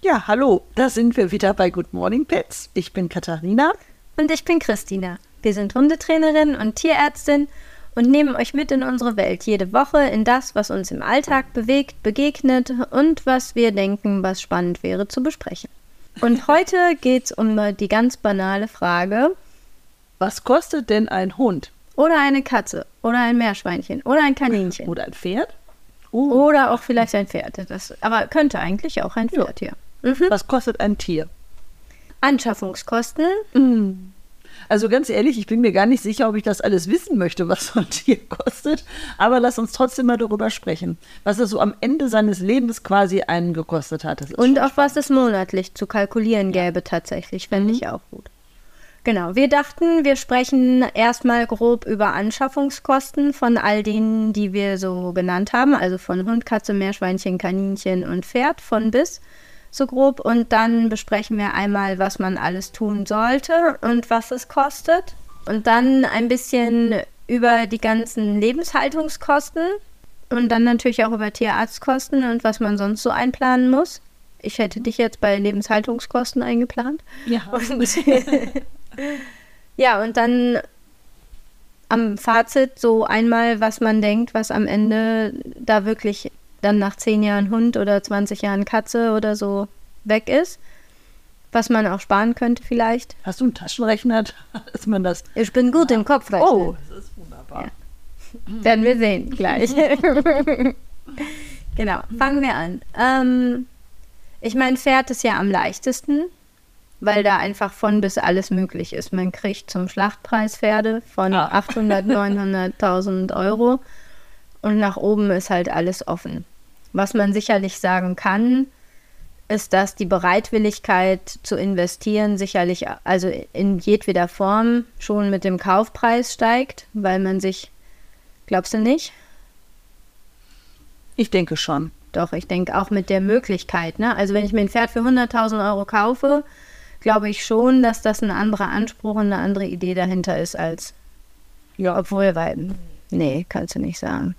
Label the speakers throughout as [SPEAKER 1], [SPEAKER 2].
[SPEAKER 1] Ja, hallo, da sind wir wieder bei Good Morning Pets. Ich bin Katharina.
[SPEAKER 2] Und ich bin Christina. Wir sind Hundetrainerin und Tierärztin und nehmen euch mit in unsere Welt jede Woche in das, was uns im Alltag bewegt, begegnet und was wir denken, was spannend wäre zu besprechen. Und heute geht es um die ganz banale Frage:
[SPEAKER 1] Was kostet denn ein Hund?
[SPEAKER 2] Oder eine Katze? Oder ein Meerschweinchen? Oder ein Kaninchen?
[SPEAKER 1] Oder ein Pferd?
[SPEAKER 2] Oh. Oder auch vielleicht ein Pferd. Das, aber könnte eigentlich auch ein Pferd, ja.
[SPEAKER 1] Mhm. Was kostet ein Tier?
[SPEAKER 2] Anschaffungskosten.
[SPEAKER 1] Mhm. Also ganz ehrlich, ich bin mir gar nicht sicher, ob ich das alles wissen möchte, was so ein Tier kostet. Aber lass uns trotzdem mal darüber sprechen, was es so am Ende seines Lebens quasi einen gekostet hat.
[SPEAKER 2] Und auf was es monatlich zu kalkulieren gäbe tatsächlich, fände mhm. ich auch gut. Genau, wir dachten, wir sprechen erstmal grob über Anschaffungskosten von all denen, die wir so genannt haben, also von Hund, Katze, Meerschweinchen, Kaninchen und Pferd von bis so grob. Und dann besprechen wir einmal, was man alles tun sollte und was es kostet. Und dann ein bisschen über die ganzen Lebenshaltungskosten und dann natürlich auch über Tierarztkosten und was man sonst so einplanen muss. Ich hätte dich jetzt bei Lebenshaltungskosten eingeplant.
[SPEAKER 1] Ja.
[SPEAKER 2] Und ja, und dann am Fazit so einmal, was man denkt, was am Ende da wirklich dann nach zehn Jahren Hund oder 20 Jahren Katze oder so weg ist. Was man auch sparen könnte vielleicht.
[SPEAKER 1] Hast du einen Taschenrechner, dass man das...
[SPEAKER 2] Ich bin gut im Kopf
[SPEAKER 1] rechnen. Oh, das ist wunderbar.
[SPEAKER 2] Ja. Werden wir sehen gleich. genau, fangen wir an. Ähm, ich meine, Pferd ist ja am leichtesten, weil da einfach von bis alles möglich ist. Man kriegt zum Schlachtpreis Pferde von ah. 800, 900.000 Euro und nach oben ist halt alles offen. Was man sicherlich sagen kann, ist, dass die Bereitwilligkeit zu investieren sicherlich, also in jedweder Form, schon mit dem Kaufpreis steigt, weil man sich, glaubst du nicht?
[SPEAKER 1] Ich denke schon.
[SPEAKER 2] Doch, ich denke auch mit der Möglichkeit. Ne? Also wenn ich mir ein Pferd für 100.000 Euro kaufe, glaube ich schon, dass das ein anderer Anspruch und eine andere Idee dahinter ist als, ja, obwohl, weil, nee, kannst du nicht sagen.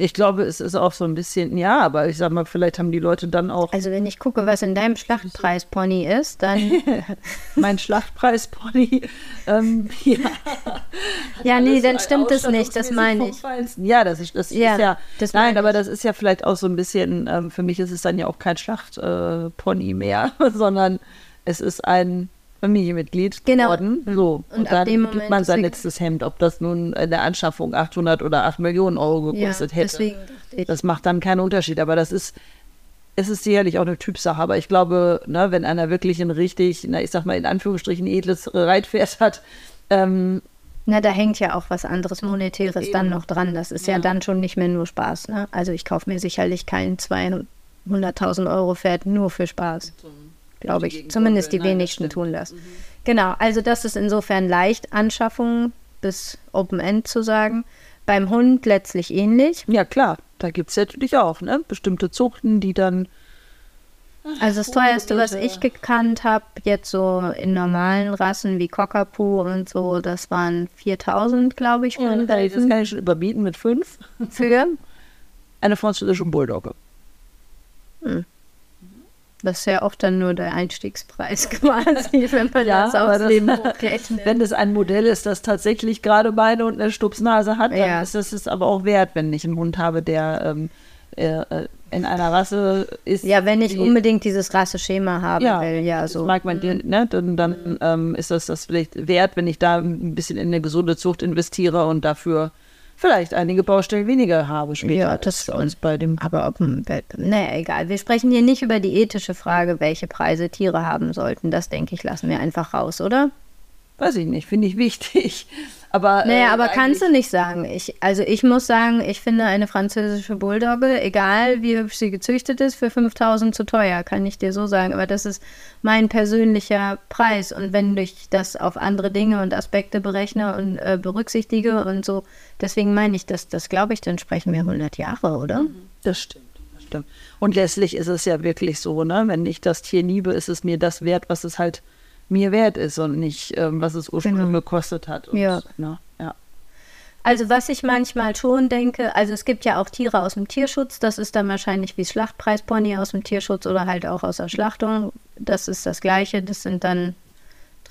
[SPEAKER 1] Ich glaube, es ist auch so ein bisschen, ja, aber ich sag mal, vielleicht haben die Leute dann auch.
[SPEAKER 2] Also, wenn ich gucke, was in deinem Schlachtpreispony ist, dann.
[SPEAKER 1] mein Schlachtpreispony, ähm, ja.
[SPEAKER 2] Ja, nee, dann stimmt es nicht, das meine ich.
[SPEAKER 1] Ja, das ist, das ja, ist ja. Das nein, aber das ist ja vielleicht auch so ein bisschen, ähm, für mich ist es dann ja auch kein Schlachtpony äh, mehr, sondern es ist ein Familienmitglied
[SPEAKER 2] genau.
[SPEAKER 1] geworden. So. Und, und dann gibt man sein letztes Hemd, ob das nun in der Anschaffung 800 oder 8 Millionen Euro gekostet ja, hätte. Das macht dann keinen Unterschied. Aber das ist, es ist sicherlich auch eine Typsache. Aber ich glaube, ne, wenn einer wirklich ein richtig, na, ich sag mal in Anführungsstrichen, edles Reitpferd hat, ähm,
[SPEAKER 2] na, da hängt ja auch was anderes Monetäres Eben. dann noch dran. Das ist ja. ja, dann schon nicht mehr nur Spaß. Ne? Also ich kaufe mir sicherlich kein 200.000 Euro Pferd nur für Spaß glaube ich. Zumindest die wenigsten tun das. Mhm. Genau, also das ist insofern leicht, Anschaffung bis Open End zu sagen. Beim Hund letztlich ähnlich.
[SPEAKER 1] Ja, klar, da gibt es natürlich auch ne? bestimmte Zuchten, die dann.
[SPEAKER 2] Also das teuerste, was ich gekannt habe, jetzt so in normalen Rassen wie Cockapoo und so, das waren 4000, glaube ich.
[SPEAKER 1] Ja, das kann ich schon überbieten mit 5.
[SPEAKER 2] Für?
[SPEAKER 1] Eine französische Bulldogge.
[SPEAKER 2] Hm. Das ist ja oft dann nur der Einstiegspreis quasi, wenn man ja, das aufs Leben hochrechnet.
[SPEAKER 1] Wenn es ein Modell ist, das tatsächlich gerade Beine und eine Stupsnase hat, dann ja. ist es aber auch wert, wenn ich einen Hund habe, der ähm, äh, in einer Rasse ist.
[SPEAKER 2] Ja, wenn ich unbedingt dieses Rasseschema haben
[SPEAKER 1] ja,
[SPEAKER 2] will, ja, so.
[SPEAKER 1] mag man, ne, dann, dann ähm, ist das das vielleicht wert, wenn ich da ein bisschen in eine gesunde Zucht investiere und dafür vielleicht einige Baustellen weniger habe
[SPEAKER 2] später. Ja, das bei uns bei dem. Aber ob, naja, egal. Wir sprechen hier nicht über die ethische Frage, welche Preise Tiere haben sollten. Das denke ich, lassen wir einfach raus, oder?
[SPEAKER 1] Weiß ich nicht, finde ich wichtig. Aber,
[SPEAKER 2] naja, äh, aber kannst du nicht sagen. Ich, also ich muss sagen, ich finde eine französische Bulldogge, egal wie hübsch sie gezüchtet ist, für 5000 zu teuer, kann ich dir so sagen. Aber das ist mein persönlicher Preis. Und wenn ich das auf andere Dinge und Aspekte berechne und äh, berücksichtige und so, deswegen meine ich, dass das glaube ich, dann sprechen wir 100 Jahre, oder? Mhm.
[SPEAKER 1] Das stimmt. Das stimmt. Und letztlich ist es ja wirklich so, ne? Wenn ich das Tier liebe, ist es mir das wert, was es halt mir wert ist und nicht, ähm, was es ursprünglich genau. gekostet hat. Und,
[SPEAKER 2] ja.
[SPEAKER 1] Ne, ja.
[SPEAKER 2] Also was ich manchmal schon denke, also es gibt ja auch Tiere aus dem Tierschutz, das ist dann wahrscheinlich wie Schlachtpreispony aus dem Tierschutz oder halt auch aus der Schlachtung. Das ist das Gleiche, das sind dann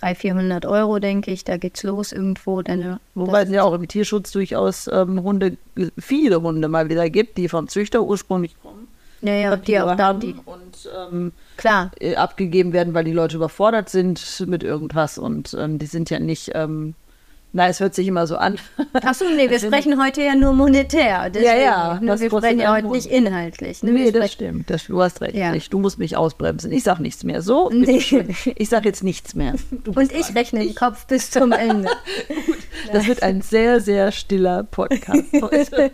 [SPEAKER 2] 300, 400 Euro, denke ich, da geht's los irgendwo. Denn,
[SPEAKER 1] Wobei es ja auch im Tierschutz durchaus ähm, Hunde, viele Hunde mal wieder gibt, die vom Züchter ursprünglich
[SPEAKER 2] Ja, ja, die auch da
[SPEAKER 1] die und ähm, klar äh, abgegeben werden, weil die Leute überfordert sind mit irgendwas und ähm, die sind ja nicht ähm, na, es hört sich immer so an.
[SPEAKER 2] Achso, nee, wir sprechen heute ja nur monetär.
[SPEAKER 1] Deswegen, ja, ja.
[SPEAKER 2] Ne, wir sprechen ja heute nicht inhaltlich.
[SPEAKER 1] Ne? Nee, das stimmt. Das, du hast recht. Ja. Ich, du musst mich ausbremsen. Ich sag nichts mehr. So, nee. ich sag jetzt nichts mehr.
[SPEAKER 2] Und ich rechne den Kopf bis zum Ende.
[SPEAKER 1] Gut, das wird ein sehr, sehr stiller Podcast heute.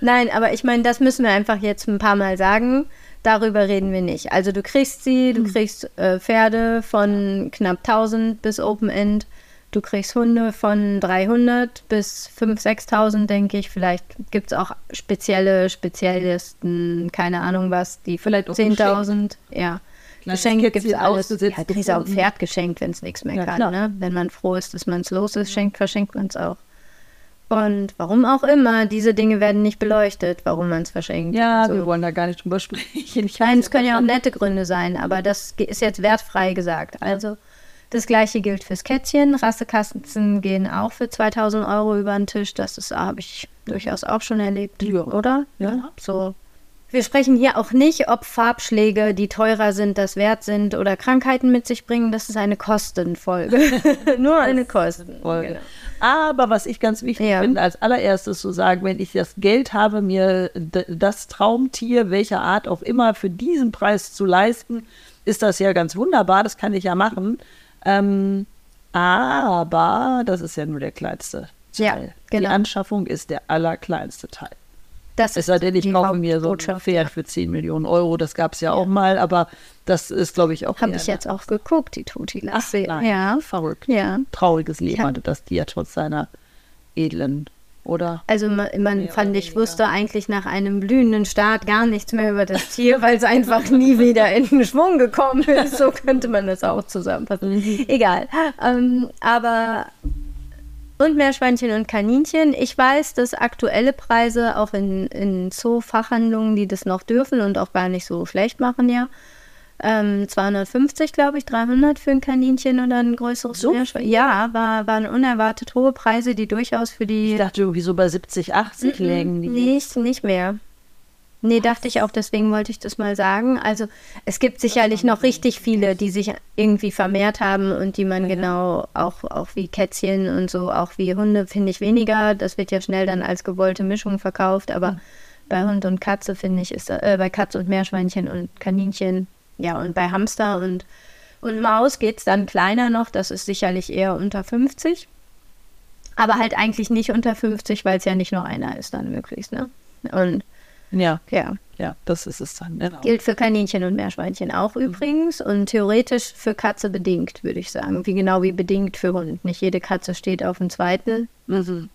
[SPEAKER 2] Nein, aber ich meine, das müssen wir einfach jetzt ein paar Mal sagen. Darüber reden wir nicht. Also du kriegst sie, du hm. kriegst äh, Pferde von knapp 1000 bis Open End Du kriegst Hunde von 300 bis 5.000, 6.000, denke ich. Vielleicht gibt es auch spezielle Spezialisten, keine Ahnung was, die vielleicht 10.000. Ja. Geschenke gibt es alles. Ja, du kriegst auch ein Pferd geschenkt, wenn es nichts mehr ja, kann. Ne? Wenn man froh ist, dass man es los ist, schenkt, verschenkt man es auch. Und warum auch immer, diese Dinge werden nicht beleuchtet, warum man es verschenkt.
[SPEAKER 1] Ja, so. wir wollen da gar nicht drüber sprechen.
[SPEAKER 2] Nein, es können ja auch nette Gründe sein, aber das ist jetzt wertfrei gesagt. Also das gleiche gilt fürs Kätzchen. Rassekasten gehen auch für 2000 Euro über den Tisch. Das habe ich durchaus auch schon erlebt, ja. oder?
[SPEAKER 1] Ja.
[SPEAKER 2] So. Wir sprechen hier auch nicht, ob Farbschläge, die teurer sind, das wert sind oder Krankheiten mit sich bringen. Das ist eine Kostenfolge. Nur eine Kostenfolge. Genau.
[SPEAKER 1] Aber was ich ganz wichtig ja. finde, als allererstes zu sagen, wenn ich das Geld habe, mir das Traumtier, welcher Art auch immer, für diesen Preis zu leisten, ist das ja ganz wunderbar. Das kann ich ja machen. Ähm, aber das ist ja nur der kleinste Teil. Ja, genau. Die Anschaffung ist der allerkleinste Teil. Das es sei denn, ich kaufe mir so ein Pferd für 10 Millionen Euro. Das gab es ja, ja, auch mal, aber das ist, glaube ich, auch.
[SPEAKER 2] Habe ich jetzt auch geguckt, die Tuti
[SPEAKER 1] nein, ja. Verrückt. Ja. Trauriges Leben hatte das Tier trotz seiner edlen oder?
[SPEAKER 2] Also man, man fand, ich wusste eigentlich nach einem blühenden Start gar nichts mehr über das Tier, weil es einfach nie wieder in den Schwung gekommen ist. So könnte man das auch zusammenfassen. Mhm. Egal. Ähm, aber und Meerschweinchen und Kaninchen. Ich weiß, dass aktuelle Preise auch in, in Zoo-Fachhandlungen, die das noch dürfen und auch gar nicht so schlecht machen, ja, ähm, 250, glaube ich, 300 für ein Kaninchen oder ein größeres
[SPEAKER 1] so?
[SPEAKER 2] Meerschweinchen. Ja, war, waren unerwartet hohe Preise, die durchaus für die.
[SPEAKER 1] Ich dachte irgendwie so bei 70, 80 lägen
[SPEAKER 2] die. Nicht, nicht mehr. Nee, dachte ich auch, deswegen wollte ich das mal sagen. Also es gibt sicherlich noch richtig viele, die sich irgendwie vermehrt haben und die man genau, auch, auch wie Kätzchen und so, auch wie Hunde, finde ich weniger. Das wird ja schnell dann als gewollte Mischung verkauft, aber mhm. bei Hund und Katze, finde ich, ist äh, bei Katze und Meerschweinchen und Kaninchen ja, und bei Hamster und, und Maus geht es dann kleiner noch. Das ist sicherlich eher unter 50. Aber halt eigentlich nicht unter 50, weil es ja nicht nur einer ist dann möglichst, ne? Und
[SPEAKER 1] ja, ja. Ja, das ist es dann.
[SPEAKER 2] Genau. Gilt für Kaninchen und Meerschweinchen auch mhm. übrigens und theoretisch für Katze bedingt, würde ich sagen. Wie genau wie bedingt für Hund. Nicht jede Katze steht auf dem zweiten. Mhm.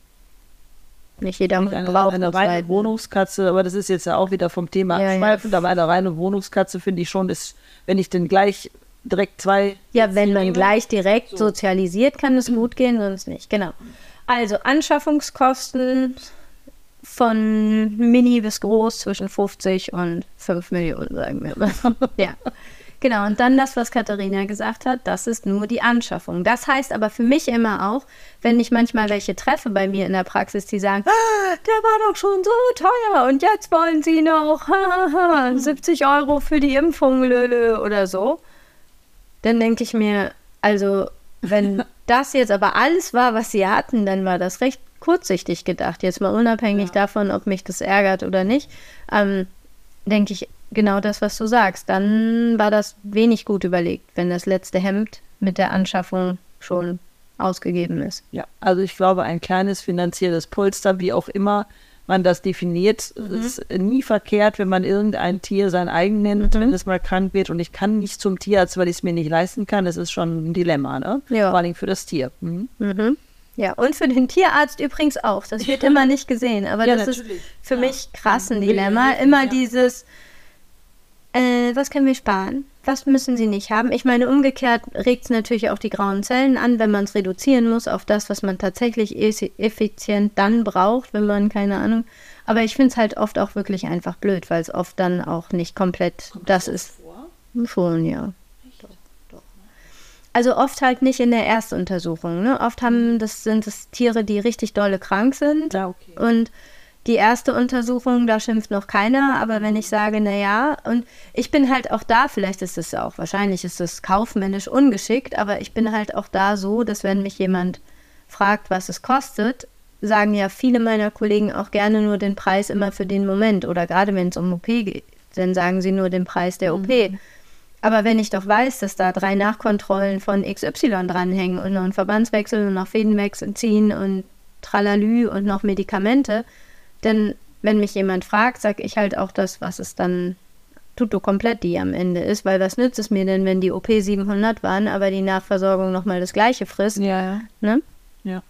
[SPEAKER 2] Nicht jeder
[SPEAKER 1] Hund eine, braucht eine reine Wohnungskatze, aber das ist jetzt ja auch wieder vom Thema ja, abschweifend, ja. aber eine reine Wohnungskatze finde ich schon, ist, wenn ich denn gleich direkt zwei.
[SPEAKER 2] Ja, wenn man gleich direkt so. sozialisiert, kann es gut gehen, sonst nicht. Genau. Also Anschaffungskosten von mini bis groß zwischen 50 und 5 Millionen, sagen wir mal. ja. Genau, und dann das, was Katharina gesagt hat, das ist nur die Anschaffung. Das heißt aber für mich immer auch, wenn ich manchmal welche treffe bei mir in der Praxis, die sagen, ah, der war doch schon so teuer und jetzt wollen sie noch 70 Euro für die Impfung Löle, oder so, dann denke ich mir, also wenn das jetzt aber alles war, was sie hatten, dann war das recht kurzsichtig gedacht. Jetzt mal unabhängig ja. davon, ob mich das ärgert oder nicht, ähm, denke ich, genau das, was du sagst. Dann war das wenig gut überlegt, wenn das letzte Hemd mit der Anschaffung schon ausgegeben ist.
[SPEAKER 1] Ja, also ich glaube, ein kleines finanzielles Polster, wie auch immer man das definiert, mhm. ist nie verkehrt, wenn man irgendein Tier sein eigen nennt, mhm. wenn es mal krank wird und ich kann nicht zum Tierarzt, weil ich es mir nicht leisten kann. Das ist schon ein Dilemma, ne? Ja. Vor allem für das Tier. Mhm.
[SPEAKER 2] mhm. Ja, und für den Tierarzt übrigens auch. Das wird immer nicht gesehen, aber ja, das natürlich. ist für ja. mich krass ein Dilemma. Immer dieses, äh, was können wir sparen? was müssen sie nicht haben? Ich meine, umgekehrt regt es natürlich auch die grauen Zellen an, wenn man es reduzieren muss auf das, was man tatsächlich effizient dann braucht, wenn man, keine Ahnung. Aber ich finde es halt oft auch wirklich einfach blöd, weil es oft dann auch nicht komplett Kommt das, das ist. Vor? Schon, ja. Also oft halt nicht in der Erstuntersuchung. Ne? Oft haben das sind es Tiere, die richtig dolle krank sind. Ja, okay. Und die erste Untersuchung, da schimpft noch keiner, aber wenn ich sage, naja, und ich bin halt auch da, vielleicht ist es auch, wahrscheinlich ist es kaufmännisch ungeschickt, aber ich bin halt auch da so, dass wenn mich jemand fragt, was es kostet, sagen ja viele meiner Kollegen auch gerne nur den Preis immer für den Moment oder gerade wenn es um OP geht, dann sagen sie nur den Preis der OP. Mhm. Aber wenn ich doch weiß, dass da drei Nachkontrollen von XY dranhängen und noch ein Verbandswechsel und noch Fädenwechsel ziehen und Tralalü und noch Medikamente, denn wenn mich jemand fragt, sage ich halt auch das, was es dann tutto komplett die am Ende ist, weil was nützt es mir denn, wenn die OP 700 waren, aber die Nachversorgung nochmal das gleiche frisst?
[SPEAKER 1] Ja, ja.
[SPEAKER 2] Ne?
[SPEAKER 1] Ja.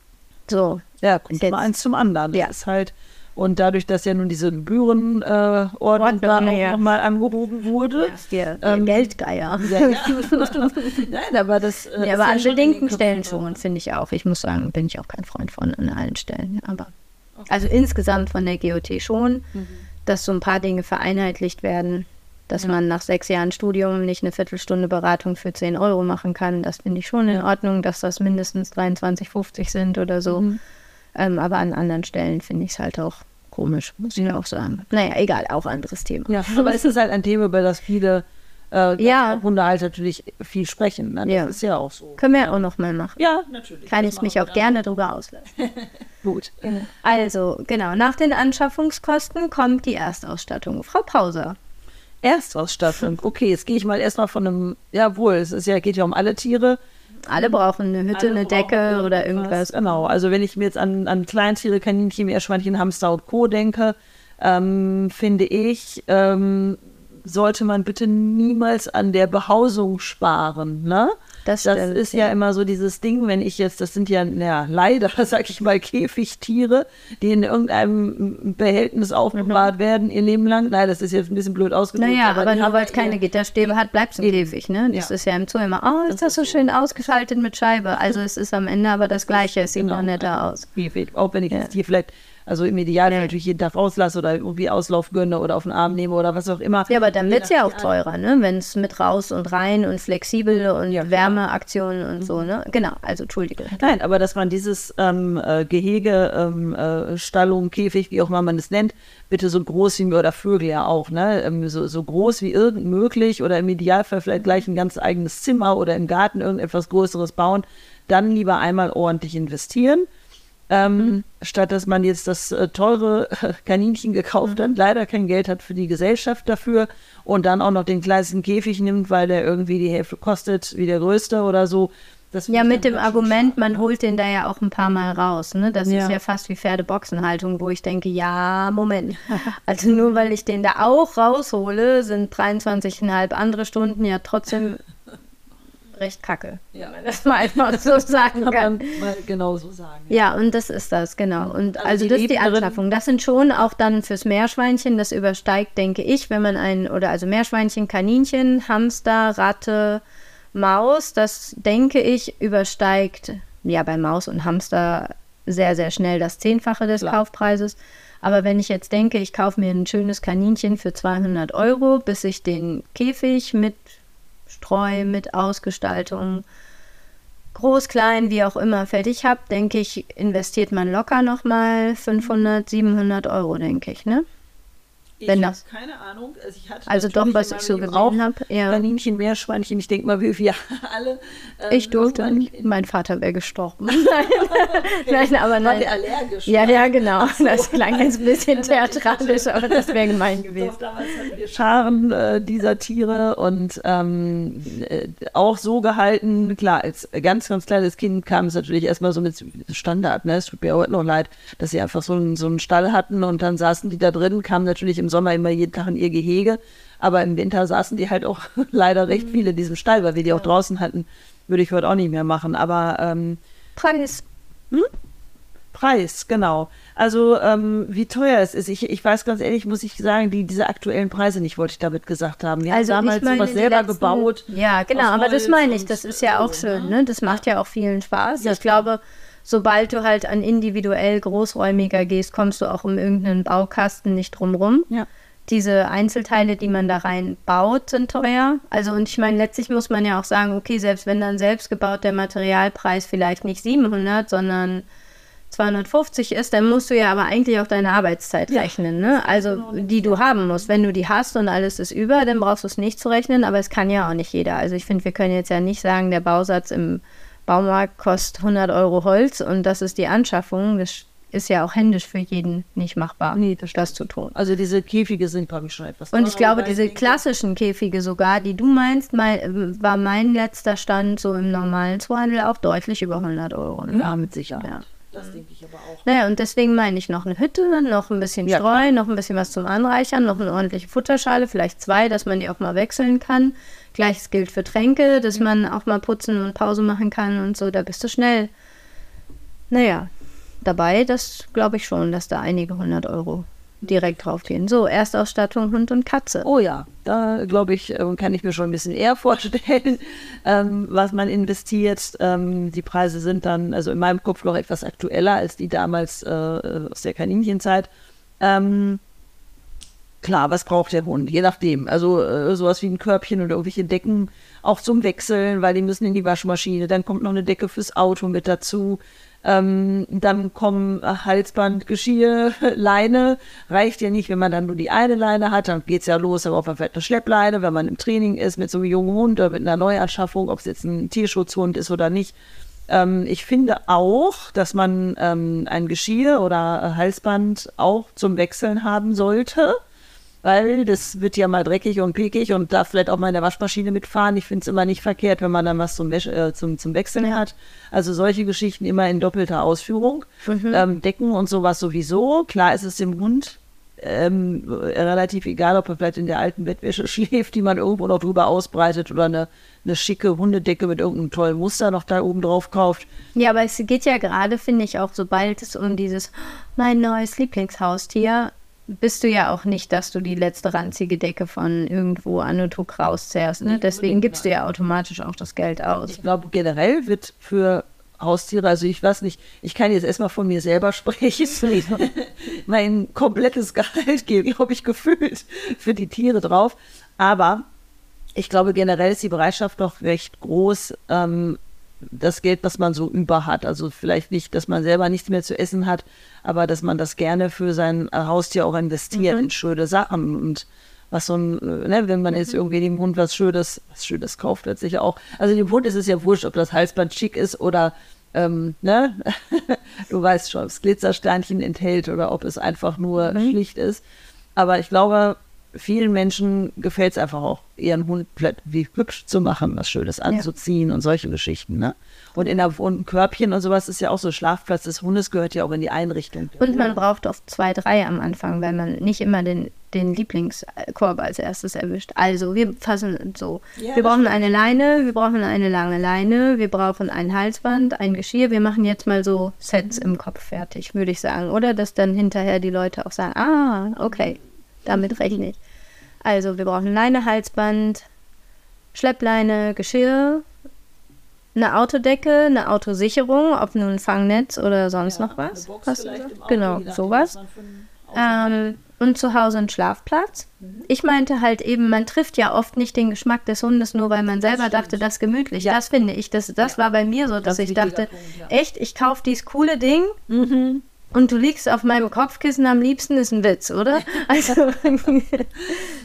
[SPEAKER 2] So.
[SPEAKER 1] Ja, kommt mal eins zum anderen. Das ja. ist halt, und dadurch, dass ja nun diese Gebührenordnung äh, da ja. nochmal angehoben wurde.
[SPEAKER 2] Ja, der, ähm, Geldgeier. Ja, ja.
[SPEAKER 1] Nein, aber das.
[SPEAKER 2] Äh, ja, aber an bedingten Stellen schon, finde ich auch. Ich muss sagen, bin ich auch kein Freund von an allen Stellen. Aber. Also insgesamt von der GOT schon, mhm. dass so ein paar Dinge vereinheitlicht werden, dass ja. man nach sechs Jahren Studium nicht eine Viertelstunde Beratung für 10 Euro machen kann. Das finde ich schon in Ordnung, dass das mindestens 23,50 sind oder so. Mhm. Ähm, aber an anderen Stellen finde ich es halt auch komisch, muss ich auch sagen. Naja, egal, auch anderes Thema.
[SPEAKER 1] Ja, aber es ist halt ein Thema, über das viele äh, ja. Hunde halt natürlich viel sprechen. Ne? Das ja. ist ja auch so.
[SPEAKER 2] Können wir auch noch mal machen.
[SPEAKER 1] Ja, natürlich.
[SPEAKER 2] Kann ich mich auch dann. gerne drüber auslassen.
[SPEAKER 1] Gut.
[SPEAKER 2] Genau. Also, genau, nach den Anschaffungskosten kommt die Erstausstattung. Frau Pauser.
[SPEAKER 1] Erstausstattung. Okay, jetzt gehe ich mal erstmal von einem, jawohl, es ist ja, geht ja um alle Tiere.
[SPEAKER 2] Alle brauchen eine Hütte, alle eine Decke oder irgendwas.
[SPEAKER 1] Genau, also wenn ich mir jetzt an, an Kleintiere, Kaninchen, Meerschweinchen, Hamster und Co. denke, ähm, finde ich, ähm, sollte man bitte niemals an der Behausung sparen. Ne? Das, das ist ja, ja, immer so dieses Ding, wenn ich jetzt, das sind ja, ja leider, sag ich mal, Käfigtiere, die in irgendeinem Behältnis aufbewahrt mhm. werden ihr Leben lang. Nein, das ist jetzt ein bisschen blöd ausgedrückt.
[SPEAKER 2] Naja, aber, aber nur weil es keine Gitterstäbe hat, bleibt es ein Käfig. Ne? Das ja. ist ja im Zoo immer, oh, ist das, das so schön so. ausgeschaltet mit Scheibe. Also es ist am Ende aber das Gleiche, es sieht genau. noch netter aus.
[SPEAKER 1] Käfig, auch wenn ich jetzt hier vielleicht also im Idealfall natürlich jeden Tag rauslasse oder irgendwie Auslauf gönne oder auf den Arm nehme oder was auch immer.
[SPEAKER 2] Ja, aber dann wird es ja auch teurer, ne? Wenn es mit raus und rein und flexibel und ja, Wärmeaktionen und so, ne? Genau, also entschuldige.
[SPEAKER 1] Nein, aber dass man dieses ähm, äh, Gehege, ähm, äh, Stallung, Käfig, wie auch immer man es nennt, bitte so groß wie oder Vögel ja auch, ne? Ähm, so, so groß wie irgend möglich oder im Idealfall vielleicht gleich ein ganz eigenes Zimmer oder im Garten irgendetwas Größeres bauen. Dann lieber einmal ordentlich investieren ähm, mhm. Statt dass man jetzt das äh, teure Kaninchen gekauft mhm. hat, leider kein Geld hat für die Gesellschaft dafür und dann auch noch den kleinsten Käfig nimmt, weil der irgendwie die Hälfte kostet wie der größte oder so.
[SPEAKER 2] ja, mit dem Argument, man holt den da ja auch ein paar Mal raus. Ne? Das ja. ist ja fast wie Pferdeboxenhaltung, wo ich denke, ja, Moment. Also nur weil ich den da auch raushole, sind 23,5 andere Stunden ja trotzdem recht kacke, ja. wenn man das mal einfach so sagen kann.
[SPEAKER 1] Mal genau so sagen.
[SPEAKER 2] Ja. ja. und das ist das, genau. Und also, also das ist die Anschaffung. Das sind schon auch dann fürs Meerschweinchen, das übersteigt, denke ich, wenn man ein, oder also Meerschweinchen, Kaninchen, Hamster, Ratte, Maus, das denke ich, übersteigt, ja, bei Maus und Hamster sehr, sehr schnell das Zehnfache des Klar. Kaufpreises. Aber wenn ich jetzt denke, ich kaufe mir ein schönes Kaninchen für 200 Euro, bis ich den Käfig mit Streu, mit Ausgestaltung, groß, klein, wie auch immer fertig habe, denke ich, investiert man locker nochmal 500, 700 Euro, denke ich, ne?
[SPEAKER 1] Ich habe keine Ahnung. Also,
[SPEAKER 2] also doch, was ich so gesehen habe.
[SPEAKER 1] Ja. Kaninchen, Meerschweinchen, ich denke mal, wie wir alle.
[SPEAKER 2] Ähm, ich durfte, mein Vater wäre gestorben. nein, nein, aber nein. War der allergisch? Ja, ja, genau. Das klang jetzt ein bisschen theatralisch, aber das wäre gemein gewesen. Doch,
[SPEAKER 1] damals hatten wir Scharen äh, dieser Tiere und ähm, äh, auch so gehalten, klar, als ganz, ganz kleines Kind kam es natürlich erstmal so mit Standard, ne? Es tut mir heute noch leid, dass sie einfach so, einen, so einen Stall hatten und dann saßen die da drin, kamen natürlich im Sommer immer jeden Tag in ihr Gehege. Aber im Winter saßen die halt auch leider recht mhm. viele in diesem Stall, weil wir die auch draußen hatten. Würde ich heute auch nicht mehr machen. Aber ähm,
[SPEAKER 2] Preis. Hm?
[SPEAKER 1] Preis, genau. Also ähm, wie teuer es ist. Ich, ich weiß ganz ehrlich, muss ich sagen, die, diese aktuellen Preise nicht, wollte ich damit gesagt haben. Wir
[SPEAKER 2] also
[SPEAKER 1] haben damals
[SPEAKER 2] meine,
[SPEAKER 1] sowas selber
[SPEAKER 2] letzten,
[SPEAKER 1] gebaut.
[SPEAKER 2] Ja, genau, aber das meine ich. Das ist ja auch schön. Ne? Das macht ja auch vielen Spaß. Ich glaube, sobald du halt an individuell großräumiger gehst, kommst du auch um irgendeinen Baukasten nicht drum rum.
[SPEAKER 1] Ja.
[SPEAKER 2] Diese Einzelteile, die man da rein baut, sind teuer. Also, und ich meine, letztlich muss man ja auch sagen, okay, selbst wenn dann selbst gebaut der Materialpreis vielleicht nicht 700, sondern 250 ist, dann musst du ja aber eigentlich auch deine Arbeitszeit ja. rechnen, ne? Also die du haben musst. Wenn du die hast und alles ist über, dann brauchst du es nicht zu rechnen, aber es kann ja auch nicht jeder. Also ich finde, wir können jetzt ja nicht sagen, der Bausatz im Baumarkt kostet 100 Euro Holz und das ist die Anschaffung. Das ist ja auch händisch für jeden nicht machbar,
[SPEAKER 1] nee, das, das zu tun. Also diese Käfige sind, glaube ich, schon etwas.
[SPEAKER 2] Und ich glaube, diese klassischen Käfige sogar, die du meinst, mein, war mein letzter Stand so im normalen Zoohandel auch deutlich über 100 Euro.
[SPEAKER 1] Ne? Ja, mit Sicherheit.
[SPEAKER 2] Ja.
[SPEAKER 1] Das denke ich aber auch.
[SPEAKER 2] Naja, und deswegen meine ich noch eine Hütte, noch ein bisschen ja, Streu, noch ein bisschen was zum Anreichern, noch eine ordentliche Futterschale, vielleicht zwei, dass man die auch mal wechseln kann. Gleiches gilt für Tränke, dass ja. man auch mal putzen und Pause machen kann und so, da bist du schnell. Naja, dabei, das glaube ich schon, dass da einige hundert Euro direkt draufgehen. So, Erstausstattung Hund und Katze.
[SPEAKER 1] Oh ja, da glaube ich, äh, kann ich mir schon ein bisschen eher vorstellen, ähm, was man investiert. Ähm, die Preise sind dann, also in meinem Kopf noch etwas aktueller als die damals äh, aus der Kaninchenzeit. Ähm, klar, was braucht der Hund? Je nachdem. Also äh, sowas wie ein Körbchen oder irgendwelche Decken auch zum Wechseln, weil die müssen in die Waschmaschine. Dann kommt noch eine Decke fürs Auto mit dazu. Ähm, dann kommen Halsband, Geschirr, Leine. Reicht ja nicht, wenn man dann nur die eine Leine hat, dann geht es ja los, aber auf vielleicht eine Schleppleine, wenn man im Training ist mit so einem jungen Hund oder mit einer Neuanschaffung, ob es jetzt ein Tierschutzhund ist oder nicht. Ähm, ich finde auch, dass man ähm, ein Geschirr oder Halsband auch zum Wechseln haben sollte weil das wird ja mal dreckig und piekig und darf vielleicht auch mal in der Waschmaschine mitfahren. Ich finde es immer nicht verkehrt, wenn man dann was zum, Wäsch äh, zum, zum Wechseln hat. Also solche Geschichten immer in doppelter Ausführung. Mhm. Ähm, Decken und sowas sowieso. Klar ist es dem Hund ähm, relativ egal, ob er vielleicht in der alten Bettwäsche schläft, die man irgendwo noch drüber ausbreitet oder eine, eine schicke Hundedecke mit irgendeinem tollen Muster noch da oben drauf kauft.
[SPEAKER 2] Ja, aber es geht ja gerade, finde ich, auch sobald es um dieses mein neues Lieblingshaustier bist du ja auch nicht, dass du die letzte ranzige Decke von irgendwo Anotok rauszerrst. Ne? Deswegen gibst du ja automatisch auch das Geld aus.
[SPEAKER 1] Ich glaube, generell wird für Haustiere, also ich weiß nicht, ich kann jetzt erstmal von mir selber sprechen. mein komplettes Gehalt geht, glaube ich, gefühlt für die Tiere drauf. Aber ich glaube, generell ist die Bereitschaft doch recht groß, ähm, das Geld, was man so über hat. Also vielleicht nicht, dass man selber nichts mehr zu essen hat, aber dass man das gerne für sein äh, Haustier auch investiert mhm. in schöne Sachen und was so ein, äh, ne, wenn man jetzt mhm. irgendwie dem Hund was Schönes, was Schönes kauft, letztlich auch. Also dem Hund ist es ja wurscht, ob das Halsband schick ist oder ähm, ne, du weißt schon, ob es Glitzersternchen enthält oder ob es einfach nur mhm. schlicht ist. Aber ich glaube, vielen Menschen gefällt es einfach auch, ihren Hund wie hübsch zu machen, was Schönes anzuziehen ja. und solche Geschichten. Ne? Und in der und ein Körbchen und sowas ist ja auch so, Schlafplatz des Hundes gehört ja auch in die Einrichtung.
[SPEAKER 2] Und man braucht oft zwei, drei am Anfang, weil man nicht immer den, den Lieblingskorb als erstes erwischt. Also wir fassen so. Ja, wir brauchen eine Leine, wir brauchen eine lange Leine, wir brauchen ein Halsband, ein Geschirr. Wir machen jetzt mal so Sets im Kopf fertig, würde ich sagen. Oder dass dann hinterher die Leute auch sagen, ah, okay. Damit rechne ich. Also wir brauchen Leine, Halsband, Schleppleine, Geschirr, eine Autodecke, eine Autosicherung, ob nun Fangnetz oder sonst ja, noch was. was genau, sowas. Ähm, und zu Hause ein Schlafplatz. Mhm. Ich meinte halt eben, man trifft ja oft nicht den Geschmack des Hundes, nur weil man selber dachte, das ist gemütlich. Ja. Das finde ich, das, das ja. war bei mir so, dass das ich dachte, Punkt, echt, ich kaufe dieses coole Ding. Mhm und du liegst auf meinem Kopfkissen am liebsten, ist ein Witz, oder? Also,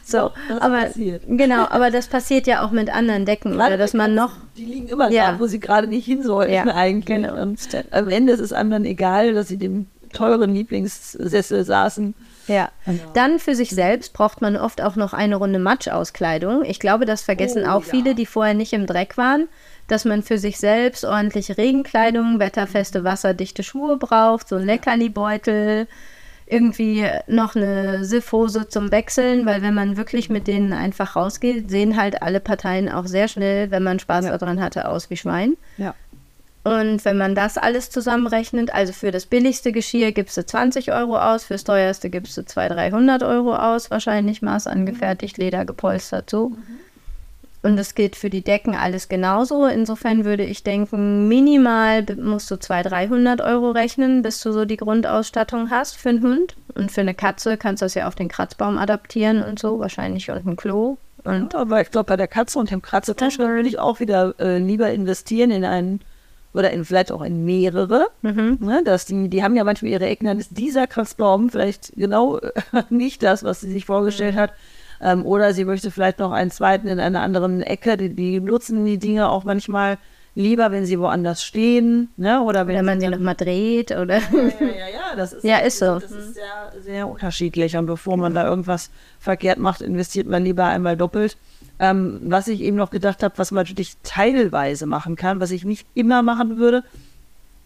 [SPEAKER 2] so, das aber passiert. genau, aber das passiert ja auch mit anderen Decken, Gerade oder dass man noch.
[SPEAKER 1] Die liegen immer ja. da, wo sie gerade nicht hin sollten, ja, eigentlich. Genau. Und am Ende ist es einem dann egal, dass sie dem teuren Lieblingssessel saßen.
[SPEAKER 2] Ja. Genau. Dann für sich selbst braucht man oft auch noch eine Runde Matschauskleidung. Ich glaube, das vergessen oh, auch ja. viele, die vorher nicht im Dreck waren dass man für sich selbst ordentliche Regenkleidung, wetterfeste, wasserdichte Schuhe braucht, so ein Leckerli-Beutel, irgendwie noch eine Siffhose zum Wechseln, weil wenn man wirklich mit denen einfach rausgeht, sehen halt alle Parteien auch sehr schnell, wenn man Spaß ja. daran hatte, aus wie Schwein.
[SPEAKER 1] Ja.
[SPEAKER 2] Und wenn man das alles zusammenrechnet, also für das billigste Geschirr gibst du 20 Euro aus, fürs teuerste gibst du 200, 300 Euro aus, wahrscheinlich maßangefertigt, Leder gepolstert so. Mhm. Und das gilt für die Decken alles genauso. Insofern würde ich denken, minimal musst du 200, 300 Euro rechnen, bis du so die Grundausstattung hast für einen Hund. Und für eine Katze kannst du das ja auf den Kratzbaum adaptieren und so, wahrscheinlich und ein Klo. Und
[SPEAKER 1] ja, aber ich glaube, bei der Katze und dem Kratzetaschen würde ich auch wieder äh, lieber investieren in einen oder in vielleicht auch in mehrere. Mhm. Ne, dass die, die haben ja manchmal ihre Ecken, dann ist dieser Kratzbaum vielleicht genau nicht das, was sie sich vorgestellt mhm. hat. Ähm, oder sie möchte vielleicht noch einen zweiten in einer anderen Ecke. Die, die nutzen die Dinge auch manchmal lieber, wenn sie woanders stehen, ne? Oder wenn
[SPEAKER 2] oder man sie nochmal dreht, oder? Ja,
[SPEAKER 1] ja, ja, ja, das ist,
[SPEAKER 2] ja, ist so.
[SPEAKER 1] Das ist sehr, sehr unterschiedlich. Und bevor man da irgendwas verkehrt macht, investiert man lieber einmal doppelt. Ähm, was ich eben noch gedacht habe, was man natürlich teilweise machen kann, was ich nicht immer machen würde,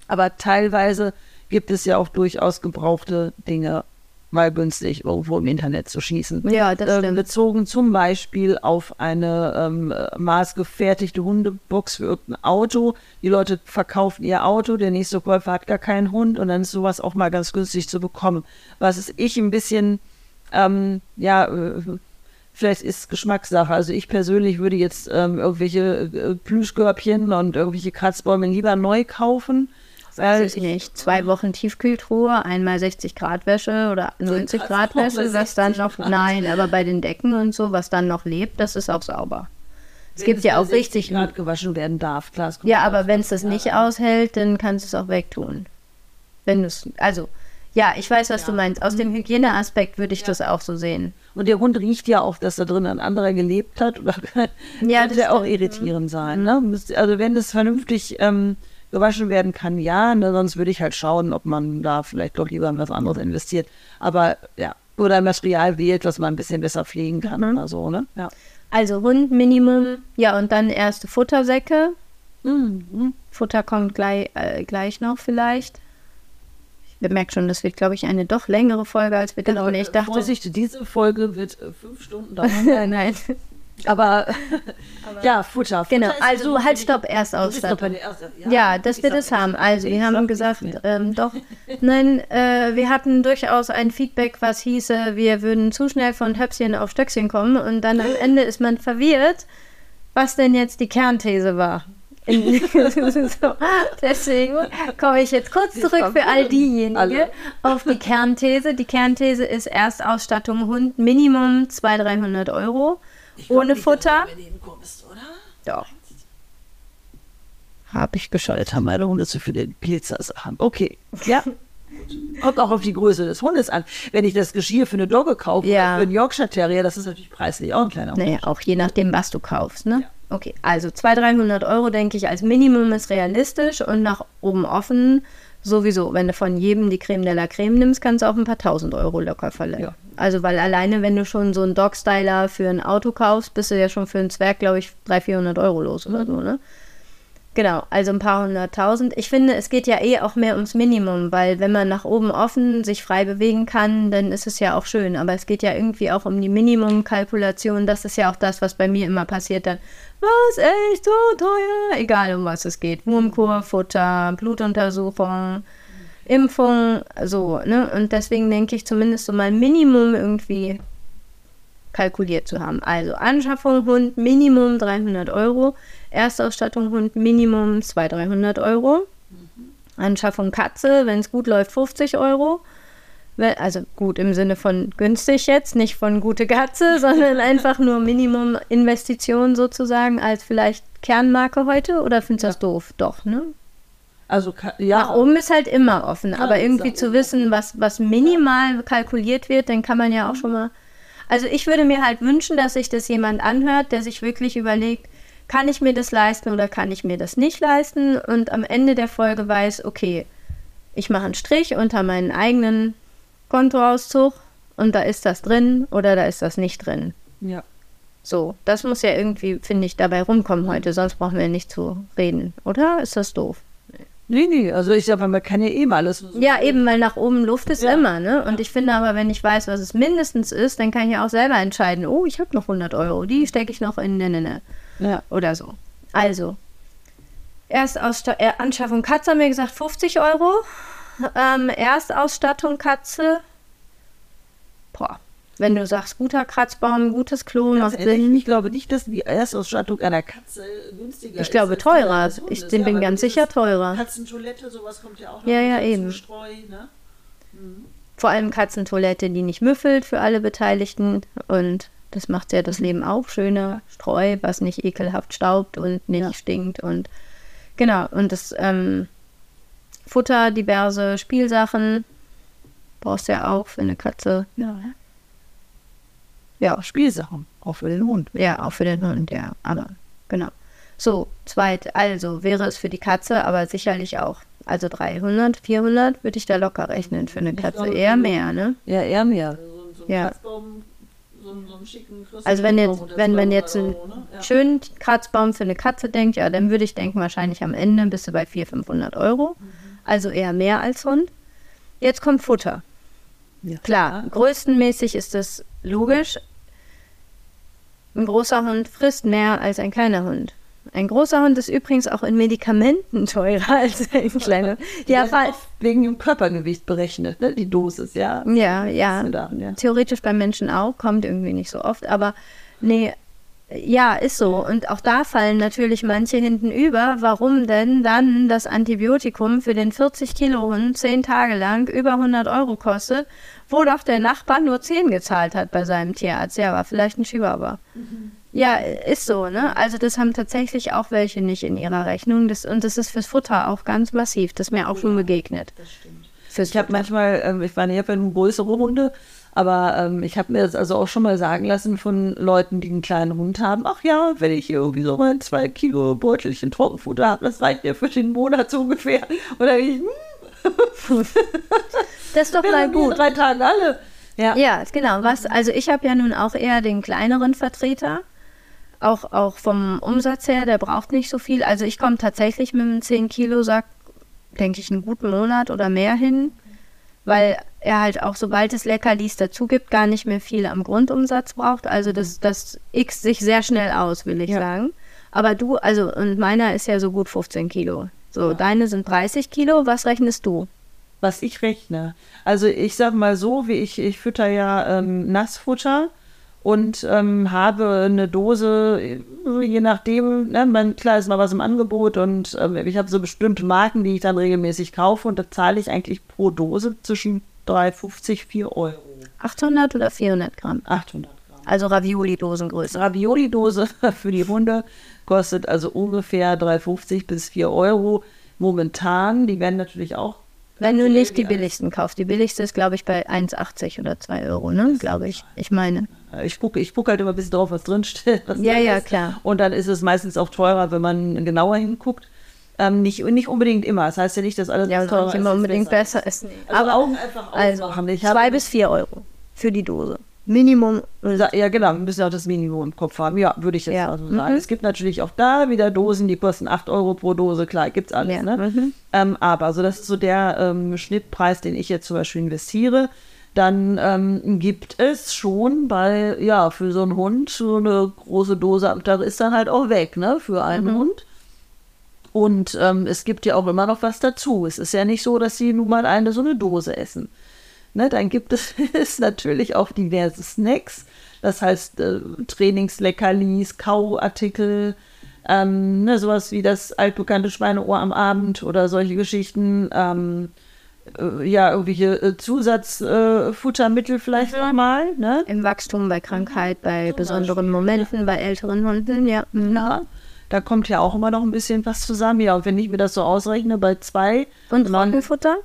[SPEAKER 1] aber teilweise gibt es ja auch durchaus gebrauchte Dinge mal günstig irgendwo im Internet zu schießen.
[SPEAKER 2] Ja, das ähm, stimmt.
[SPEAKER 1] bezogen zum Beispiel auf eine ähm, maßgefertigte Hundebox für irgendein Auto. Die Leute verkaufen ihr Auto, der nächste Käufer hat gar keinen Hund und dann ist sowas auch mal ganz günstig zu bekommen. Was ist ich ein bisschen, ähm, ja, äh, vielleicht ist Geschmackssache. Also ich persönlich würde jetzt ähm, irgendwelche äh, Plüschkörbchen und irgendwelche Kratzbäume lieber neu kaufen
[SPEAKER 2] weiß ich nicht, zwei Wochen Tiefkühltruhe, einmal 60 Grad Wäsche oder 90 Grad Wäsche, was dann noch, Grad. nein, aber bei den Decken und so, was dann noch lebt, das ist auch sauber. Es gibt ja auch richtig
[SPEAKER 1] Grad gewaschen werden darf, klar.
[SPEAKER 2] Ja, aber wenn es das nicht aushält, dann kannst du es auch wegtun. Wenn du es, also, ja, ich weiß, was ja. du meinst. Aus dem Hygieneaspekt würde ich ja. das auch so sehen.
[SPEAKER 1] Und der Hund riecht ja auch, dass da drin ein anderer gelebt hat. Oder ja, das könnte auch irritierend sein. Ne? Also wenn das vernünftig ähm, gewaschen werden kann, ja. Ne, sonst würde ich halt schauen, ob man da vielleicht doch lieber in was anderes investiert. Aber ja, oder ein Material wählt, was man ein bisschen besser pflegen kann mhm. oder so, ne? Ja.
[SPEAKER 2] Also Hund Minimum, ja, und dann erste Futtersäcke. Mhm. Futter kommt gleich, äh, gleich noch vielleicht. Ich bemerke schon, das wird, glaube ich, eine doch längere Folge, als wir genau,
[SPEAKER 1] Ich dachte. Vorsicht, diese Folge wird äh, fünf Stunden dauern.
[SPEAKER 2] Nein.
[SPEAKER 1] Aber, aber ja, Futter.
[SPEAKER 2] Genau, Futter also halt, stopp, erst Ausstattung. Ja, ja, dass wir das haben. Also, wir haben gesagt, ähm, doch, nein, äh, wir hatten durchaus ein Feedback, was hieße, wir würden zu schnell von Höpfchen auf Stöckchen kommen und dann am Ende ist man verwirrt, was denn jetzt die Kernthese war. so, deswegen komme ich jetzt kurz zurück für all diejenigen auf die Kernthese. Die Kernthese ist Erstausstattung Hund Minimum 200, 300 Euro. Ohne nicht, Futter? Kommst, Doch.
[SPEAKER 1] Habe ich geschaltet, haben meine Hunde zu viele Pizzasachen. Okay, ja. Kommt auch auf die Größe des Hundes an. Wenn ich das Geschirr für eine Dogge kaufe, ja. für einen Yorkshire Terrier, das ist natürlich preislich auch ein kleiner
[SPEAKER 2] Unterschied. Naja, auch je nachdem, was du kaufst, ne? Ja. Okay, also 200, 300 Euro, denke ich, als Minimum ist realistisch und nach oben offen sowieso. Wenn du von jedem die Creme de la Creme nimmst, kannst du auch ein paar tausend Euro locker verleihen. Ja. Also, weil alleine, wenn du schon so einen Dog-Styler für ein Auto kaufst, bist du ja schon für einen Zwerg, glaube ich, 300, 400 Euro los oder so, ne? Genau, also ein paar hunderttausend. Ich finde, es geht ja eh auch mehr ums Minimum, weil wenn man nach oben offen sich frei bewegen kann, dann ist es ja auch schön. Aber es geht ja irgendwie auch um die Minimumkalkulation. Das ist ja auch das, was bei mir immer passiert dann. Was, echt so teuer? Egal, um was es geht. Wurmkur, Futter, Blutuntersuchung, Impfung, so, ne? Und deswegen denke ich zumindest so mal Minimum irgendwie kalkuliert zu haben. Also Anschaffung Hund Minimum 300 Euro, Erstausstattung Hund Minimum 200, 300 Euro, Anschaffung Katze, wenn es gut läuft 50 Euro. Also gut im Sinne von günstig jetzt, nicht von gute Katze, sondern einfach nur Minimum Investition sozusagen als vielleicht Kernmarke heute oder findest du ja. das doof? Doch, ne?
[SPEAKER 1] Also ja.
[SPEAKER 2] Nach oben ist halt immer offen, aber irgendwie zu wissen, was, was minimal kalkuliert wird, dann kann man ja auch mhm. schon mal. Also ich würde mir halt wünschen, dass sich das jemand anhört, der sich wirklich überlegt, kann ich mir das leisten oder kann ich mir das nicht leisten und am Ende der Folge weiß, okay, ich mache einen Strich unter meinen eigenen Kontoauszug und da ist das drin oder da ist das nicht drin.
[SPEAKER 1] Ja.
[SPEAKER 2] So, das muss ja irgendwie, finde ich, dabei rumkommen heute, sonst brauchen wir nicht zu reden, oder? Ist das doof?
[SPEAKER 1] Nee, nee, also ich sage, man kann ja eben alles.
[SPEAKER 2] Ja, eben, weil nach oben Luft ist ja. immer, ne? Und ich finde aber, wenn ich weiß, was es mindestens ist, dann kann ich ja auch selber entscheiden, oh, ich habe noch 100 Euro, die stecke ich noch in, ne, ne, ne. Ja. Oder so. Also, Erstausstattung, äh, Anschaffung Katze haben wir gesagt 50 Euro. Ähm, Erstausstattung Katze. Boah. Wenn du sagst, guter Kratzbaum, gutes Klo,
[SPEAKER 1] macht Sinn. Ich glaube nicht, dass die Erstausstattung einer Katze günstiger
[SPEAKER 2] ist. Ich glaube teurer. Ich bin ja, ganz sicher teurer.
[SPEAKER 1] Katzentoilette, sowas kommt ja auch
[SPEAKER 2] noch. Ja, ja, eben. Streu, ne? mhm. Vor allem Katzentoilette, die nicht müffelt für alle Beteiligten. Und das macht ja das Leben auch schöner. Streu, was nicht ekelhaft staubt und nicht ja. stinkt. Und genau, und das ähm, Futter, diverse Spielsachen brauchst du ja auch für eine Katze.
[SPEAKER 1] Ja. Ja, Spielsachen. Auch für den Hund.
[SPEAKER 2] Ja, auch für den Hund, ja. Aber genau. So, zweit, also wäre es für die Katze, aber sicherlich auch also 300, 400 würde ich da locker rechnen für eine Katze. Glaube, eher mehr, ne?
[SPEAKER 1] Ja, eher mehr.
[SPEAKER 2] So, so ja. so einen, also wenn jetzt, wenn man jetzt einen Euro, ne? ja. schönen Kratzbaum für eine Katze denkt, ja, dann würde ich denken, wahrscheinlich am Ende bist du bei 400, 500 Euro. Mhm. Also eher mehr als Hund. Jetzt kommt Futter. Ja, klar, größtenmäßig ist das logisch. Ein großer Hund frisst mehr als ein kleiner Hund. Ein großer Hund ist übrigens auch in Medikamenten teurer als ein kleiner.
[SPEAKER 1] ja, weil wegen dem Körpergewicht berechnet, ne? die Dosis, ja.
[SPEAKER 2] Ja, ja. ja. Theoretisch beim Menschen auch, kommt irgendwie nicht so oft, aber nee, ja, ist so. Und auch da fallen natürlich manche hinten über. Warum denn dann das Antibiotikum für den 40 Kilo Hund zehn Tage lang über 100 Euro kostet, wo doch der Nachbar nur 10 gezahlt hat bei seinem Tierarzt? Ja, war vielleicht ein Chihuahua. Mhm. Ja, ist so, ne? Also das haben tatsächlich auch welche nicht in ihrer Rechnung. Das, und das ist fürs Futter auch ganz massiv. Das ist mir auch schon begegnet. Das
[SPEAKER 1] stimmt. Fürs ich habe manchmal, ähm, ich meine, ich habe ja größere Hunde, aber ähm, ich habe mir das also auch schon mal sagen lassen von Leuten, die einen kleinen Hund haben, ach ja, wenn ich hier irgendwie so mal zwei Kilo Beutelchen Trockenfutter habe, das reicht mir für den Monat so ungefähr. Und dann ich, hm.
[SPEAKER 2] das ist doch mal gut.
[SPEAKER 1] Drei Tage alle.
[SPEAKER 2] Ja. ja, genau. Was, also ich habe ja nun auch eher den kleineren Vertreter auch, auch vom Umsatz her, der braucht nicht so viel. Also ich komme tatsächlich mit einem 10-Kilo-Sack, denke ich, einen guten Monat oder mehr hin, weil er halt auch, sobald es Leckerlis dazu gibt, gar nicht mehr viel am Grundumsatz braucht. Also das, das X sich sehr schnell aus, will ich ja. sagen. Aber du, also, und meiner ist ja so gut 15 Kilo. So, ja. deine sind 30 Kilo. Was rechnest du?
[SPEAKER 1] Was ich rechne. Also ich sag mal so, wie ich, ich fütter ja ähm, Nassfutter und ähm, habe eine Dose, je nachdem, ne, mein, klar ist mal was im Angebot und ähm, ich habe so bestimmte Marken, die ich dann regelmäßig kaufe und da zahle ich eigentlich pro Dose zwischen 3,50, 4 Euro.
[SPEAKER 2] 800 oder 400 Gramm?
[SPEAKER 1] 800 Gramm.
[SPEAKER 2] Also Ravioli-Dosengröße.
[SPEAKER 1] Ravioli-Dose für die Hunde kostet also ungefähr 3,50 bis 4 Euro momentan. Die werden natürlich auch
[SPEAKER 2] wenn du nicht die billigsten kaufst. Die billigste ist, glaube ich, bei 1,80 oder 2 Euro, ne? Glaube ich. Ich meine.
[SPEAKER 1] Ich gucke ich guck halt immer ein bisschen drauf, was drinsteht.
[SPEAKER 2] ja, ja, ist. klar.
[SPEAKER 1] Und dann ist es meistens auch teurer, wenn man genauer hinguckt. Ähm, nicht, nicht unbedingt immer. Das heißt ja nicht, dass alles
[SPEAKER 2] ja, teurer ist. immer unbedingt besser ist. Nee. Also Aber auch einfach also, zwei bis vier Euro für die Dose. Minimum.
[SPEAKER 1] Ja, genau, wir müssen auch das Minimum im Kopf haben. Ja, würde ich jetzt ja. also sagen. Mhm. Es gibt natürlich auch da wieder Dosen, die kosten 8 Euro pro Dose, klar, gibt es alles. Ja. Ne? Mhm. Ähm, aber, also das ist so der ähm, Schnittpreis, den ich jetzt zum Beispiel investiere. Dann ähm, gibt es schon bei, ja, für so einen Hund, so eine große Dose am Tag ist dann halt auch weg, ne, für einen mhm. Hund. Und ähm, es gibt ja auch immer noch was dazu. Es ist ja nicht so, dass sie nun mal eine so eine Dose essen. Ne, dann gibt es natürlich auch diverse Snacks, das heißt äh, Trainingsleckerlis, Kauartikel, ähm, ne, sowas wie das altbekannte Schweineohr am Abend oder solche Geschichten. Ähm, äh, ja, irgendwelche äh, Zusatzfuttermittel äh, vielleicht nochmal. Ne?
[SPEAKER 2] Im Wachstum, bei Krankheit, bei besonderen. Momenten, bei älteren Hunden, ja.
[SPEAKER 1] Mhm. Da kommt ja auch immer noch ein bisschen was zusammen. Ja, und wenn ich mir das so ausrechne, bei zwei.
[SPEAKER 2] Und Trockenfutter?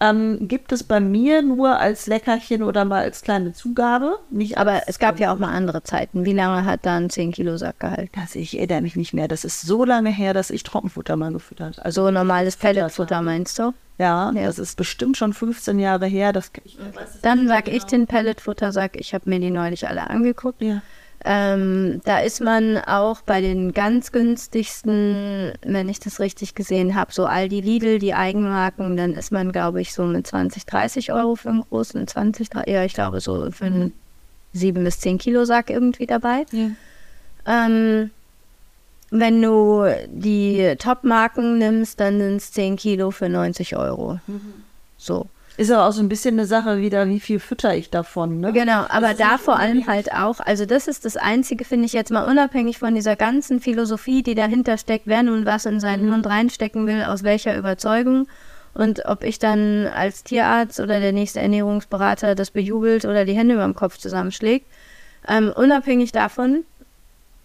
[SPEAKER 1] ähm, gibt es bei mir nur als Leckerchen oder mal als kleine Zugabe.
[SPEAKER 2] Nicht Aber es gab ja auch mal andere Zeiten. Wie lange hat da ein 10 Kilo Sack gehalten?
[SPEAKER 1] Das, ich erinnere mich nicht mehr. Das ist so lange her, dass ich Trockenfutter mal gefüttert habe.
[SPEAKER 2] Also so normales Pelletfutter meinst du?
[SPEAKER 1] Ja, ja, das ist bestimmt schon 15 Jahre her. Das,
[SPEAKER 2] ich, Dann sag genau. ich den Pelletfutter, sag ich habe mir die neulich alle angeguckt. Ja. Ähm, da ist man auch bei den ganz günstigsten, wenn ich das richtig gesehen habe, so Aldi Lidl, die Eigenmarken, dann ist man, glaube ich, so mit 20, 30 Euro für einen großen, 20, 30, ja, ich glaube so für einen 7 bis 10 Kilo Sack irgendwie dabei. Ja. Ähm, wenn du die Top-Marken nimmst, dann sind es 10 Kilo für 90 Euro. Mhm. So.
[SPEAKER 1] Ist aber auch so ein bisschen eine Sache wieder, wie viel fütter ich davon, ne?
[SPEAKER 2] Genau, aber da vor allem halt auch, also das ist das Einzige, finde ich jetzt mal unabhängig von dieser ganzen Philosophie, die dahinter steckt, wer nun was in seinen Hund reinstecken will, aus welcher Überzeugung und ob ich dann als Tierarzt oder der nächste Ernährungsberater das bejubelt oder die Hände über dem Kopf zusammenschlägt. Ähm, unabhängig davon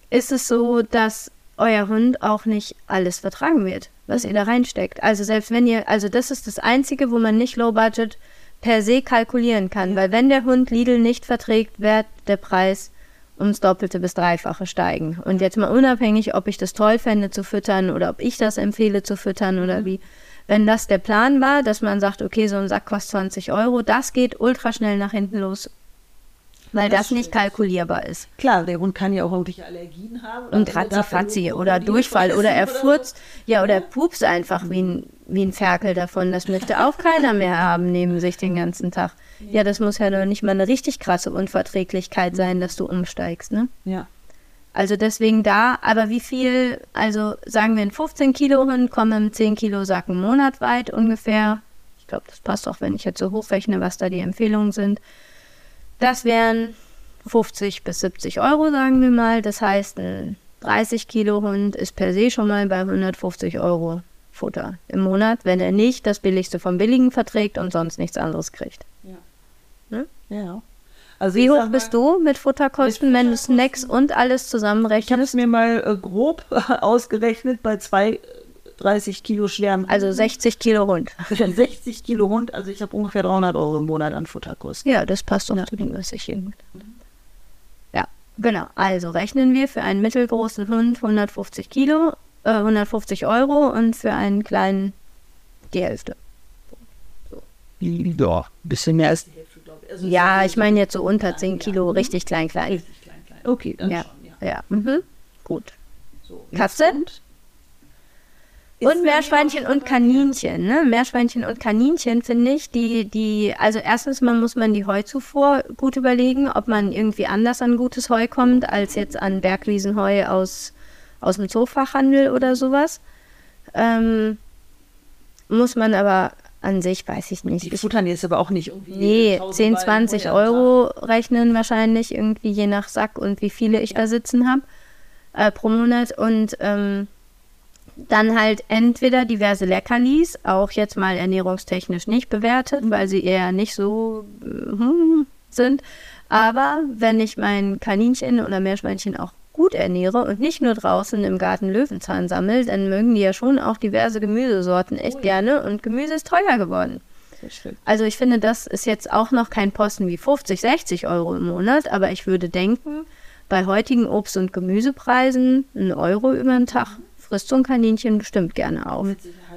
[SPEAKER 2] ist es so, dass euer Hund auch nicht alles vertragen wird, was ihr da reinsteckt. Also selbst wenn ihr, also das ist das Einzige, wo man nicht Low Budget per se kalkulieren kann, weil wenn der Hund Lidl nicht verträgt, wird der Preis ums Doppelte bis Dreifache steigen. Und jetzt mal unabhängig, ob ich das toll fände zu füttern oder ob ich das empfehle zu füttern oder wie. Wenn das der Plan war, dass man sagt, okay, so ein Sack kostet 20 Euro, das geht ultra schnell nach hinten los weil das, das nicht kalkulierbar ist.
[SPEAKER 1] Klar, der Hund kann ja auch irgendwelche Allergien haben.
[SPEAKER 2] Und Ratzi-Fatzi oder Durchfall oder er furzt, ja, oder pups einfach wie ein, wie ein Ferkel davon. Das möchte auch keiner mehr haben neben sich den ganzen Tag. Ja, das muss ja noch nicht mal eine richtig krasse Unverträglichkeit sein, dass du umsteigst, ne?
[SPEAKER 1] Ja.
[SPEAKER 2] Also deswegen da, aber wie viel, also sagen wir ein 15 Kilo Hund, kommen im 10 Kilo Sack einen Monat weit ungefähr. Ich glaube, das passt auch, wenn ich jetzt so hochrechne, was da die Empfehlungen sind. Das wären 50 bis 70 Euro, sagen wir mal. Das heißt, ein 30 Kilo Hund ist per se schon mal bei 150 Euro Futter im Monat, wenn er nicht das Billigste vom Billigen verträgt und sonst nichts anderes kriegt.
[SPEAKER 1] Ja. Ne? ja.
[SPEAKER 2] Also Wie hoch bist du mit Futterkosten, mit wenn du Snacks und alles zusammenrechnest?
[SPEAKER 1] Ich habe es mir mal äh, grob ausgerechnet bei zwei 30 Kilo schweren.
[SPEAKER 2] Also 60 Kilo Hund.
[SPEAKER 1] 60 Kilo Hund, also ich habe ungefähr 300 Euro im Monat an Futterkosten.
[SPEAKER 2] Ja, das passt doch ja. zu dem, was ich hier Ja, genau. Also rechnen wir für einen mittelgroßen Hund 150 Kilo, äh, 150 Euro und für einen kleinen die Hälfte.
[SPEAKER 1] So. Ja, ein bisschen mehr als die Hälfte,
[SPEAKER 2] glaube ich. Also ja, ich meine jetzt so unter 10 Kilo, richtig klein, klein. Richtig
[SPEAKER 1] klein, klein. Okay, dann
[SPEAKER 2] ja.
[SPEAKER 1] schon,
[SPEAKER 2] ja. Ja, mhm. gut. So, Katze? Und? Und Meerschweinchen und Kaninchen, ne? Meerschweinchen und Kaninchen finde ich, die, die, also erstens mal muss man die Heuzufuhr gut überlegen, ob man irgendwie anders an gutes Heu kommt, als jetzt an Bergwiesenheu aus, aus dem Zoofachhandel oder sowas. Ähm, muss man aber an sich, weiß ich nicht.
[SPEAKER 1] Die futtern jetzt aber auch nicht irgendwie.
[SPEAKER 2] Nee, 10, 20 Euro rechnen wahrscheinlich irgendwie je nach Sack und wie viele ich da sitzen habe äh, pro Monat. Und ähm, dann halt entweder diverse Leckerlis, auch jetzt mal ernährungstechnisch nicht bewertet, weil sie eher nicht so hm, sind. Aber wenn ich mein Kaninchen oder Meerschweinchen auch gut ernähre und nicht nur draußen im Garten Löwenzahn sammle, dann mögen die ja schon auch diverse Gemüsesorten echt oh gerne und Gemüse ist teuer geworden. Also ich finde, das ist jetzt auch noch kein Posten wie 50, 60 Euro im Monat, aber ich würde denken, bei heutigen Obst- und Gemüsepreisen ein Euro über den Tag frisst so ein Kaninchen bestimmt gerne auf.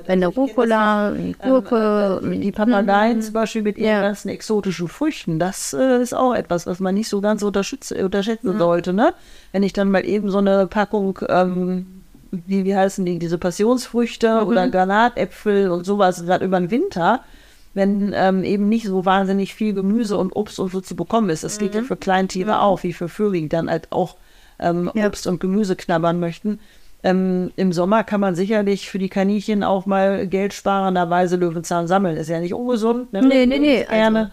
[SPEAKER 2] Wenn der Rucola, die Gurke,
[SPEAKER 1] ähm, die Papageien mhm. zum Beispiel mit ihren ja. ganzen exotischen Früchten, das äh, ist auch etwas, was man nicht so ganz unterschätzen mhm. sollte. Ne? Wenn ich dann mal eben so eine Packung, ähm, wie, wie heißen die, diese Passionsfrüchte mhm. oder Granatäpfel und sowas, gerade über den Winter, wenn ähm, eben nicht so wahnsinnig viel Gemüse und Obst und so zu bekommen ist. Das geht ja mhm. für Kleintiere mhm. auch, wie für Vögel, die dann halt auch ähm, ja. Obst und Gemüse knabbern möchten. Ähm, Im Sommer kann man sicherlich für die Kaninchen auch mal geldsparenderweise Löwenzahn sammeln. Ist ja nicht ungesund.
[SPEAKER 2] Ne? Nee, nee, nee.
[SPEAKER 1] Gerne. Also.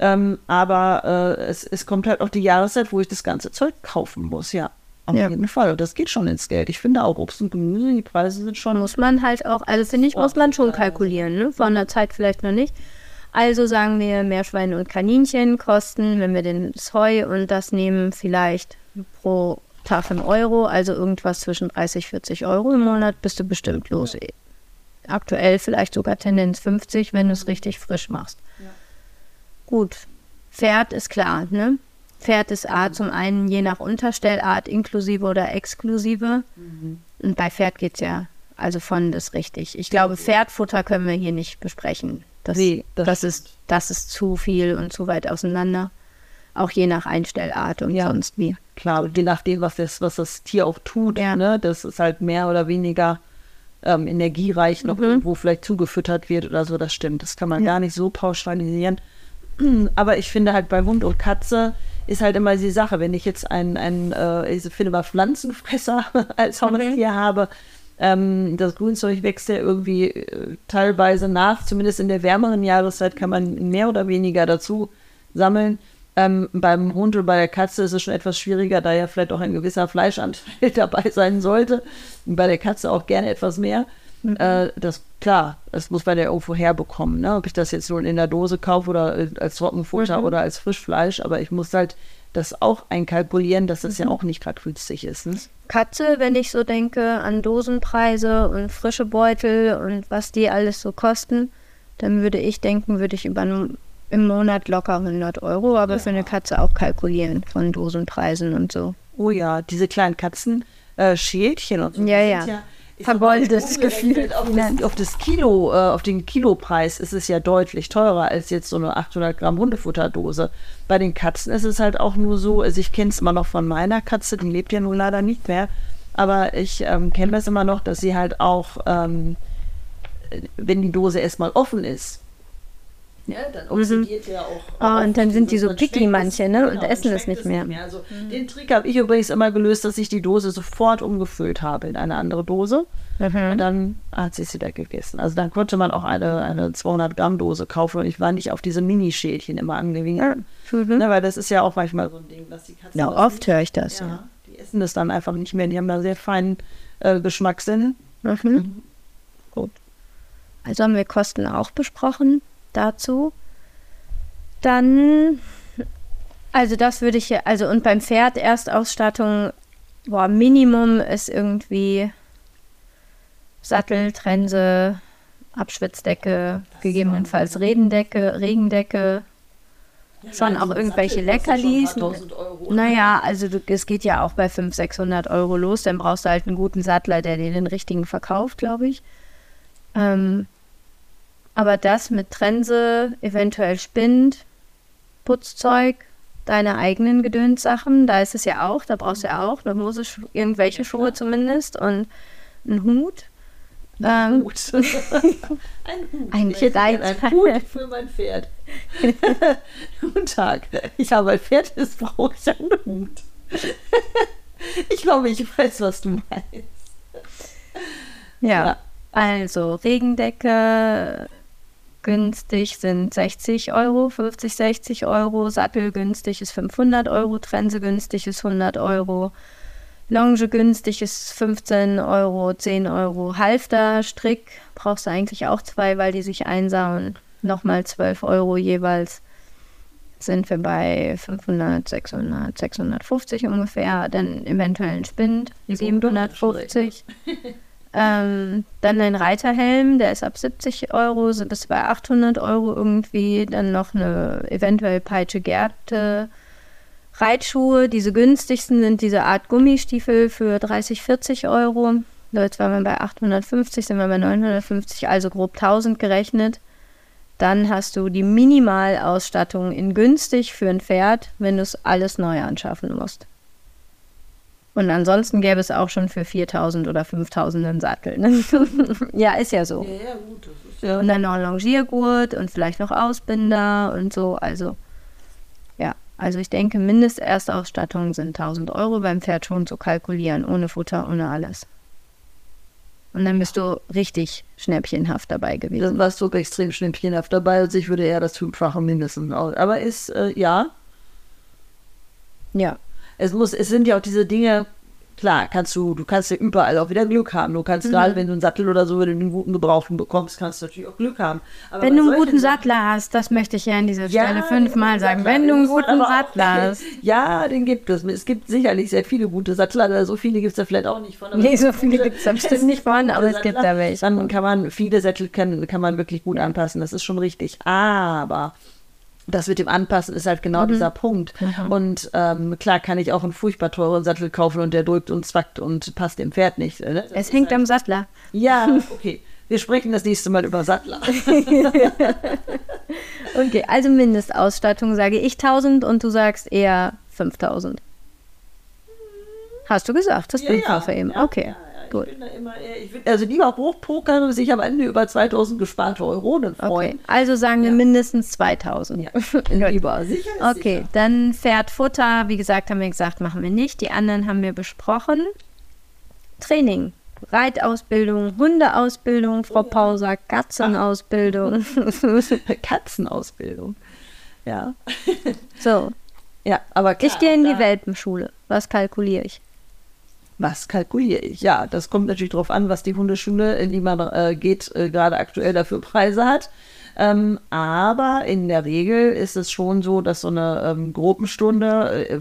[SPEAKER 1] Ähm, aber äh, es, es kommt halt auch die Jahreszeit, wo ich das ganze Zeug kaufen muss, ja. Auf ja. jeden Fall. Und das geht schon ins Geld. Ich finde auch Obst und Gemüse, die Preise sind schon.
[SPEAKER 2] Muss man halt auch, also finde ich, muss man schon kalkulieren, ne? Vor einer Zeit vielleicht noch nicht. Also sagen wir, Meerschweine und Kaninchen kosten, wenn wir das Heu und das nehmen, vielleicht pro Tag im Euro, also irgendwas zwischen 30, 40 Euro im Monat, bist du bestimmt los. Ja. Aktuell vielleicht sogar Tendenz 50, wenn du es richtig frisch machst. Ja. Gut, Pferd ist klar, ne? Pferd ist A zum einen je nach Unterstellart inklusive oder exklusive. Mhm. Und bei Pferd geht es ja also von das richtig. Ich glaube, Pferdfutter können wir hier nicht besprechen. Das, nee, das, das ist, das ist zu viel und zu weit auseinander. Auch je nach Einstellart und ja. sonst wie.
[SPEAKER 1] Klar, je nachdem, was das, was das Tier auch tut, ja. ne? das ist halt mehr oder weniger ähm, energiereich noch mhm. irgendwo vielleicht zugefüttert wird oder so, das stimmt. Das kann man ja. gar nicht so pauschalisieren. Aber ich finde halt bei Hund und Katze ist halt immer die Sache, wenn ich jetzt einen, einen äh, ich finde mal Pflanzenfresser als Haustier habe, ähm, das Grünzeug wächst ja irgendwie äh, teilweise nach, zumindest in der wärmeren Jahreszeit kann man mehr oder weniger dazu sammeln. Ähm, beim Hund oder bei der Katze ist es schon etwas schwieriger, da ja vielleicht auch ein gewisser Fleischanteil dabei sein sollte. Und bei der Katze auch gerne etwas mehr. Mhm. Äh, das klar, das muss man ja irgendwo herbekommen. Ne? Ob ich das jetzt nun in der Dose kaufe oder äh, als Trockenfutter mhm. oder als Frischfleisch, aber ich muss halt das auch einkalkulieren, dass das mhm. ja auch nicht gerade günstig ist. Ne?
[SPEAKER 2] Katze, wenn ich so denke an Dosenpreise und frische Beutel und was die alles so kosten, dann würde ich denken, würde ich über im Monat locker 100 Euro, aber ja. für eine Katze auch kalkulieren von Dosenpreisen und so.
[SPEAKER 1] Oh ja, diese kleinen Katzenschälchen äh, und so.
[SPEAKER 2] Ja, ja. ja vergoldetes Gefühl.
[SPEAKER 1] Auf das, auf das, Kilo, äh, auf den Kilopreis ist es ja deutlich teurer als jetzt so eine 800 Gramm Hundefutterdose. Bei den Katzen ist es halt auch nur so, also ich kenne es immer noch von meiner Katze, die lebt ja nun leider nicht mehr, aber ich ähm, kenne das immer noch, dass sie halt auch, ähm, wenn die Dose erstmal offen ist,
[SPEAKER 2] ja, dann mhm. oxidiert mhm. ja auch. Oh, und dann sind die so picky manche, ne? Genau, und essen das nicht mehr. Nicht mehr.
[SPEAKER 1] Also, mhm. Den Trick habe ich übrigens immer gelöst, dass ich die Dose sofort umgefüllt habe in eine andere Dose. Mhm. Und dann hat sie es wieder gegessen. Also dann konnte man auch eine, eine 200 Gramm Dose kaufen und ich war nicht auf diese Mini-Schälchen immer angewiesen. Ja. Mhm. Ne, weil das ist ja auch manchmal so ein Ding, dass die Katzen.
[SPEAKER 2] Ja, oft höre ich das.
[SPEAKER 1] Ja, ja, Die essen das dann einfach nicht mehr. Die haben da sehr feinen äh, Geschmackssinn.
[SPEAKER 2] Mhm. Gut. Also haben wir Kosten auch besprochen dazu. Dann, also das würde ich, also und beim Pferd Erstausstattung, boah, Minimum ist irgendwie Sattel, Trense, Abschwitzdecke, gegebenenfalls Redendecke, Regendecke, schon auch irgendwelche Leckerlis. Naja, also du, es geht ja auch bei 500, 600 Euro los. Dann brauchst du halt einen guten Sattler, der dir den richtigen verkauft, glaube ich. Ähm, aber das mit Trense, eventuell Spind, Putzzeug, deine eigenen Gedönssachen, da ist es ja auch, da brauchst du ja auch eine Hose, irgendwelche Schuhe zumindest und einen Hut.
[SPEAKER 1] Ein ähm, Hut.
[SPEAKER 2] ein Hut. Ein
[SPEAKER 1] Kleid. Ein Hut für mein Pferd. Guten Tag. Ich habe ein Pferd, das brauche ich einen Hut. ich glaube, ich weiß, was du meinst.
[SPEAKER 2] Ja, ja. also Regendecke, günstig sind 60 Euro, 50, 60 Euro. Sattel günstig ist 500 Euro. Trense günstig ist 100 Euro. Longe günstig ist 15 Euro, 10 Euro. Halfter, Strick brauchst du eigentlich auch zwei, weil die sich einsauen. Nochmal 12 Euro jeweils. Sind wir bei 500, 600, 650 ungefähr. Dann eventuell ein Spind, 750. Ähm, dann ein Reiterhelm, der ist ab 70 Euro, so bis bei 800 Euro irgendwie. Dann noch eine eventuell Peitsche Gerte. Reitschuhe, diese günstigsten sind diese Art Gummistiefel für 30, 40 Euro. Jetzt waren wir bei 850, sind wir bei 950, also grob 1000 gerechnet. Dann hast du die Minimalausstattung in günstig für ein Pferd, wenn du es alles neu anschaffen musst. Und ansonsten gäbe es auch schon für 4000 oder 5000 einen Sattel. Ne? ja, ist ja so. Ja, ja, gut. Das ist ja und dann noch ein Longiergurt und vielleicht noch Ausbinder und so. Also, ja. Also ich denke, Mindesterstausstattung sind 1000 Euro beim Pferd schon zu kalkulieren, ohne Futter, ohne alles. Und dann bist du richtig schnäppchenhaft dabei gewesen.
[SPEAKER 1] Dann warst du extrem schnäppchenhaft dabei. Also ich würde eher das Fünffache mindestens. Aber ist, äh, ja.
[SPEAKER 2] Ja,
[SPEAKER 1] es muss, es sind ja auch diese Dinge, klar, kannst du, du kannst ja überall auch wieder Glück haben. Du kannst mhm. gerade, wenn du einen Sattel oder so, wenn du einen guten Gebrauchten bekommst, kannst du natürlich auch Glück haben.
[SPEAKER 2] Aber wenn du einen guten Sattler hast, das möchte ich ja an dieser ja, Stelle fünfmal sagen. Wenn du einen guten Sattler hast.
[SPEAKER 1] Ja, den gibt es. Es gibt sicherlich sehr viele gute Sattler, so viele gibt es da vielleicht auch nicht von.
[SPEAKER 2] Nee, so viele gibt es da bestimmt nicht von, aber es gibt da welche.
[SPEAKER 1] Dann kann man, viele Sättel kann, kann man wirklich gut anpassen, das ist schon richtig. Aber das mit dem Anpassen ist halt genau mhm. dieser Punkt. Mhm. Und ähm, klar kann ich auch einen furchtbar teuren Sattel kaufen und der drückt und zwackt und passt dem Pferd nicht. Ne?
[SPEAKER 2] Es hängt halt am Sattler.
[SPEAKER 1] Ja, okay. Wir sprechen das nächste Mal über Sattler.
[SPEAKER 2] okay, also Mindestausstattung sage ich 1000 und du sagst eher 5000. Hast du gesagt, das ja, Fünffache ja. eben. Ja, okay. Ja,
[SPEAKER 1] Gut. Ich bin da immer eher, ich bin, also lieber hochpokern, sich am Ende über 2000 gesparte Euronen freuen.
[SPEAKER 2] Okay. Also sagen wir ja. mindestens 2000.
[SPEAKER 1] Ja, lieber, sicher.
[SPEAKER 2] Okay, sicher. dann Pferdfutter, wie gesagt, haben wir gesagt, machen wir nicht. Die anderen haben wir besprochen. Training. Reitausbildung, Hundeausbildung, Frau Pauser, Katzenausbildung.
[SPEAKER 1] Katzenausbildung. Ja.
[SPEAKER 2] so.
[SPEAKER 1] Ja, aber
[SPEAKER 2] klar, Ich gehe in die Welpenschule. Was kalkuliere ich?
[SPEAKER 1] Was kalkuliere ich? Ja, das kommt natürlich darauf an, was die Hundeschule, in die man äh, geht, äh, gerade aktuell dafür Preise hat. Ähm, aber in der Regel ist es schon so, dass so eine ähm, Gruppenstunde äh,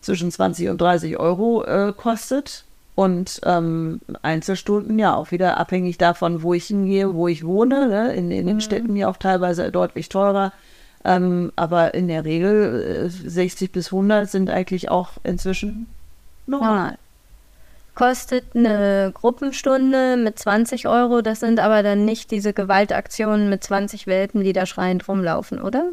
[SPEAKER 1] zwischen 20 und 30 Euro äh, kostet. Und ähm, Einzelstunden ja auch wieder abhängig davon, wo ich hingehe, wo ich wohne. Ne? In, in den mhm. Städten ja auch teilweise deutlich teurer. Ähm, aber in der Regel äh, 60 bis 100 sind eigentlich auch inzwischen normal.
[SPEAKER 2] Kostet eine Gruppenstunde mit 20 Euro. Das sind aber dann nicht diese Gewaltaktionen mit 20 Welpen, die da schreiend rumlaufen, oder?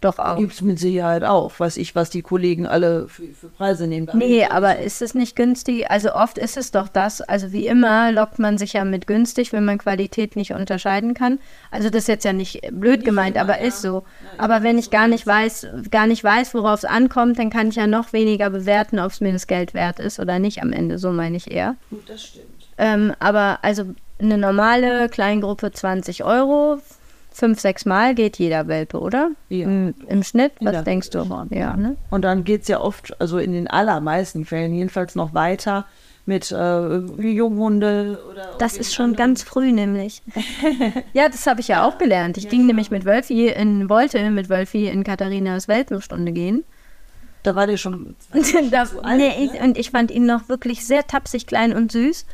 [SPEAKER 2] Doch auch.
[SPEAKER 1] Gibt es mit Sicherheit auch. Weiß ich, was die Kollegen alle für, für Preise nehmen.
[SPEAKER 2] Nee, aber ist es nicht günstig? Also oft ist es doch das. Also wie immer lockt man sich ja mit günstig, wenn man Qualität nicht unterscheiden kann. Also das ist jetzt ja nicht blöd gemeint, aber ist so. Aber wenn ich gar nicht weiß, gar nicht weiß, worauf es ankommt, dann kann ich ja noch weniger bewerten, ob es mir das Geld wert ist oder nicht am Ende. So meine ich eher.
[SPEAKER 1] Gut, das stimmt.
[SPEAKER 2] Ähm, aber also eine normale Kleingruppe 20 Euro fünf, sechs Mal geht jeder Welpe, oder?
[SPEAKER 1] Ja.
[SPEAKER 2] Im, Im, Schnitt, was ja, denkst du?
[SPEAKER 1] Ja, ne? Und dann geht es ja oft, also in den allermeisten Fällen jedenfalls noch weiter mit äh, Junghunde oder.
[SPEAKER 2] Das ist schon anderen. ganz früh nämlich. ja, das habe ich ja auch gelernt. Ich ging nämlich mit Wölfi in, wollte mit Wölfi in Katharinas Welpenstunde gehen.
[SPEAKER 1] Da war der schon.
[SPEAKER 2] da, alt, nee, ne? und ich fand ihn noch wirklich sehr tapsig, klein und süß.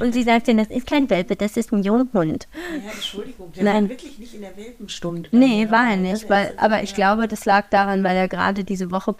[SPEAKER 2] Und sie sagte, das ist kein Welpe, das ist ein Junghund.
[SPEAKER 1] Ja, Entschuldigung, der Nein. war wirklich nicht in der Welpenstunde.
[SPEAKER 2] Nee, war er nicht. Weil, aber ich glaube, das lag daran, weil er gerade diese Woche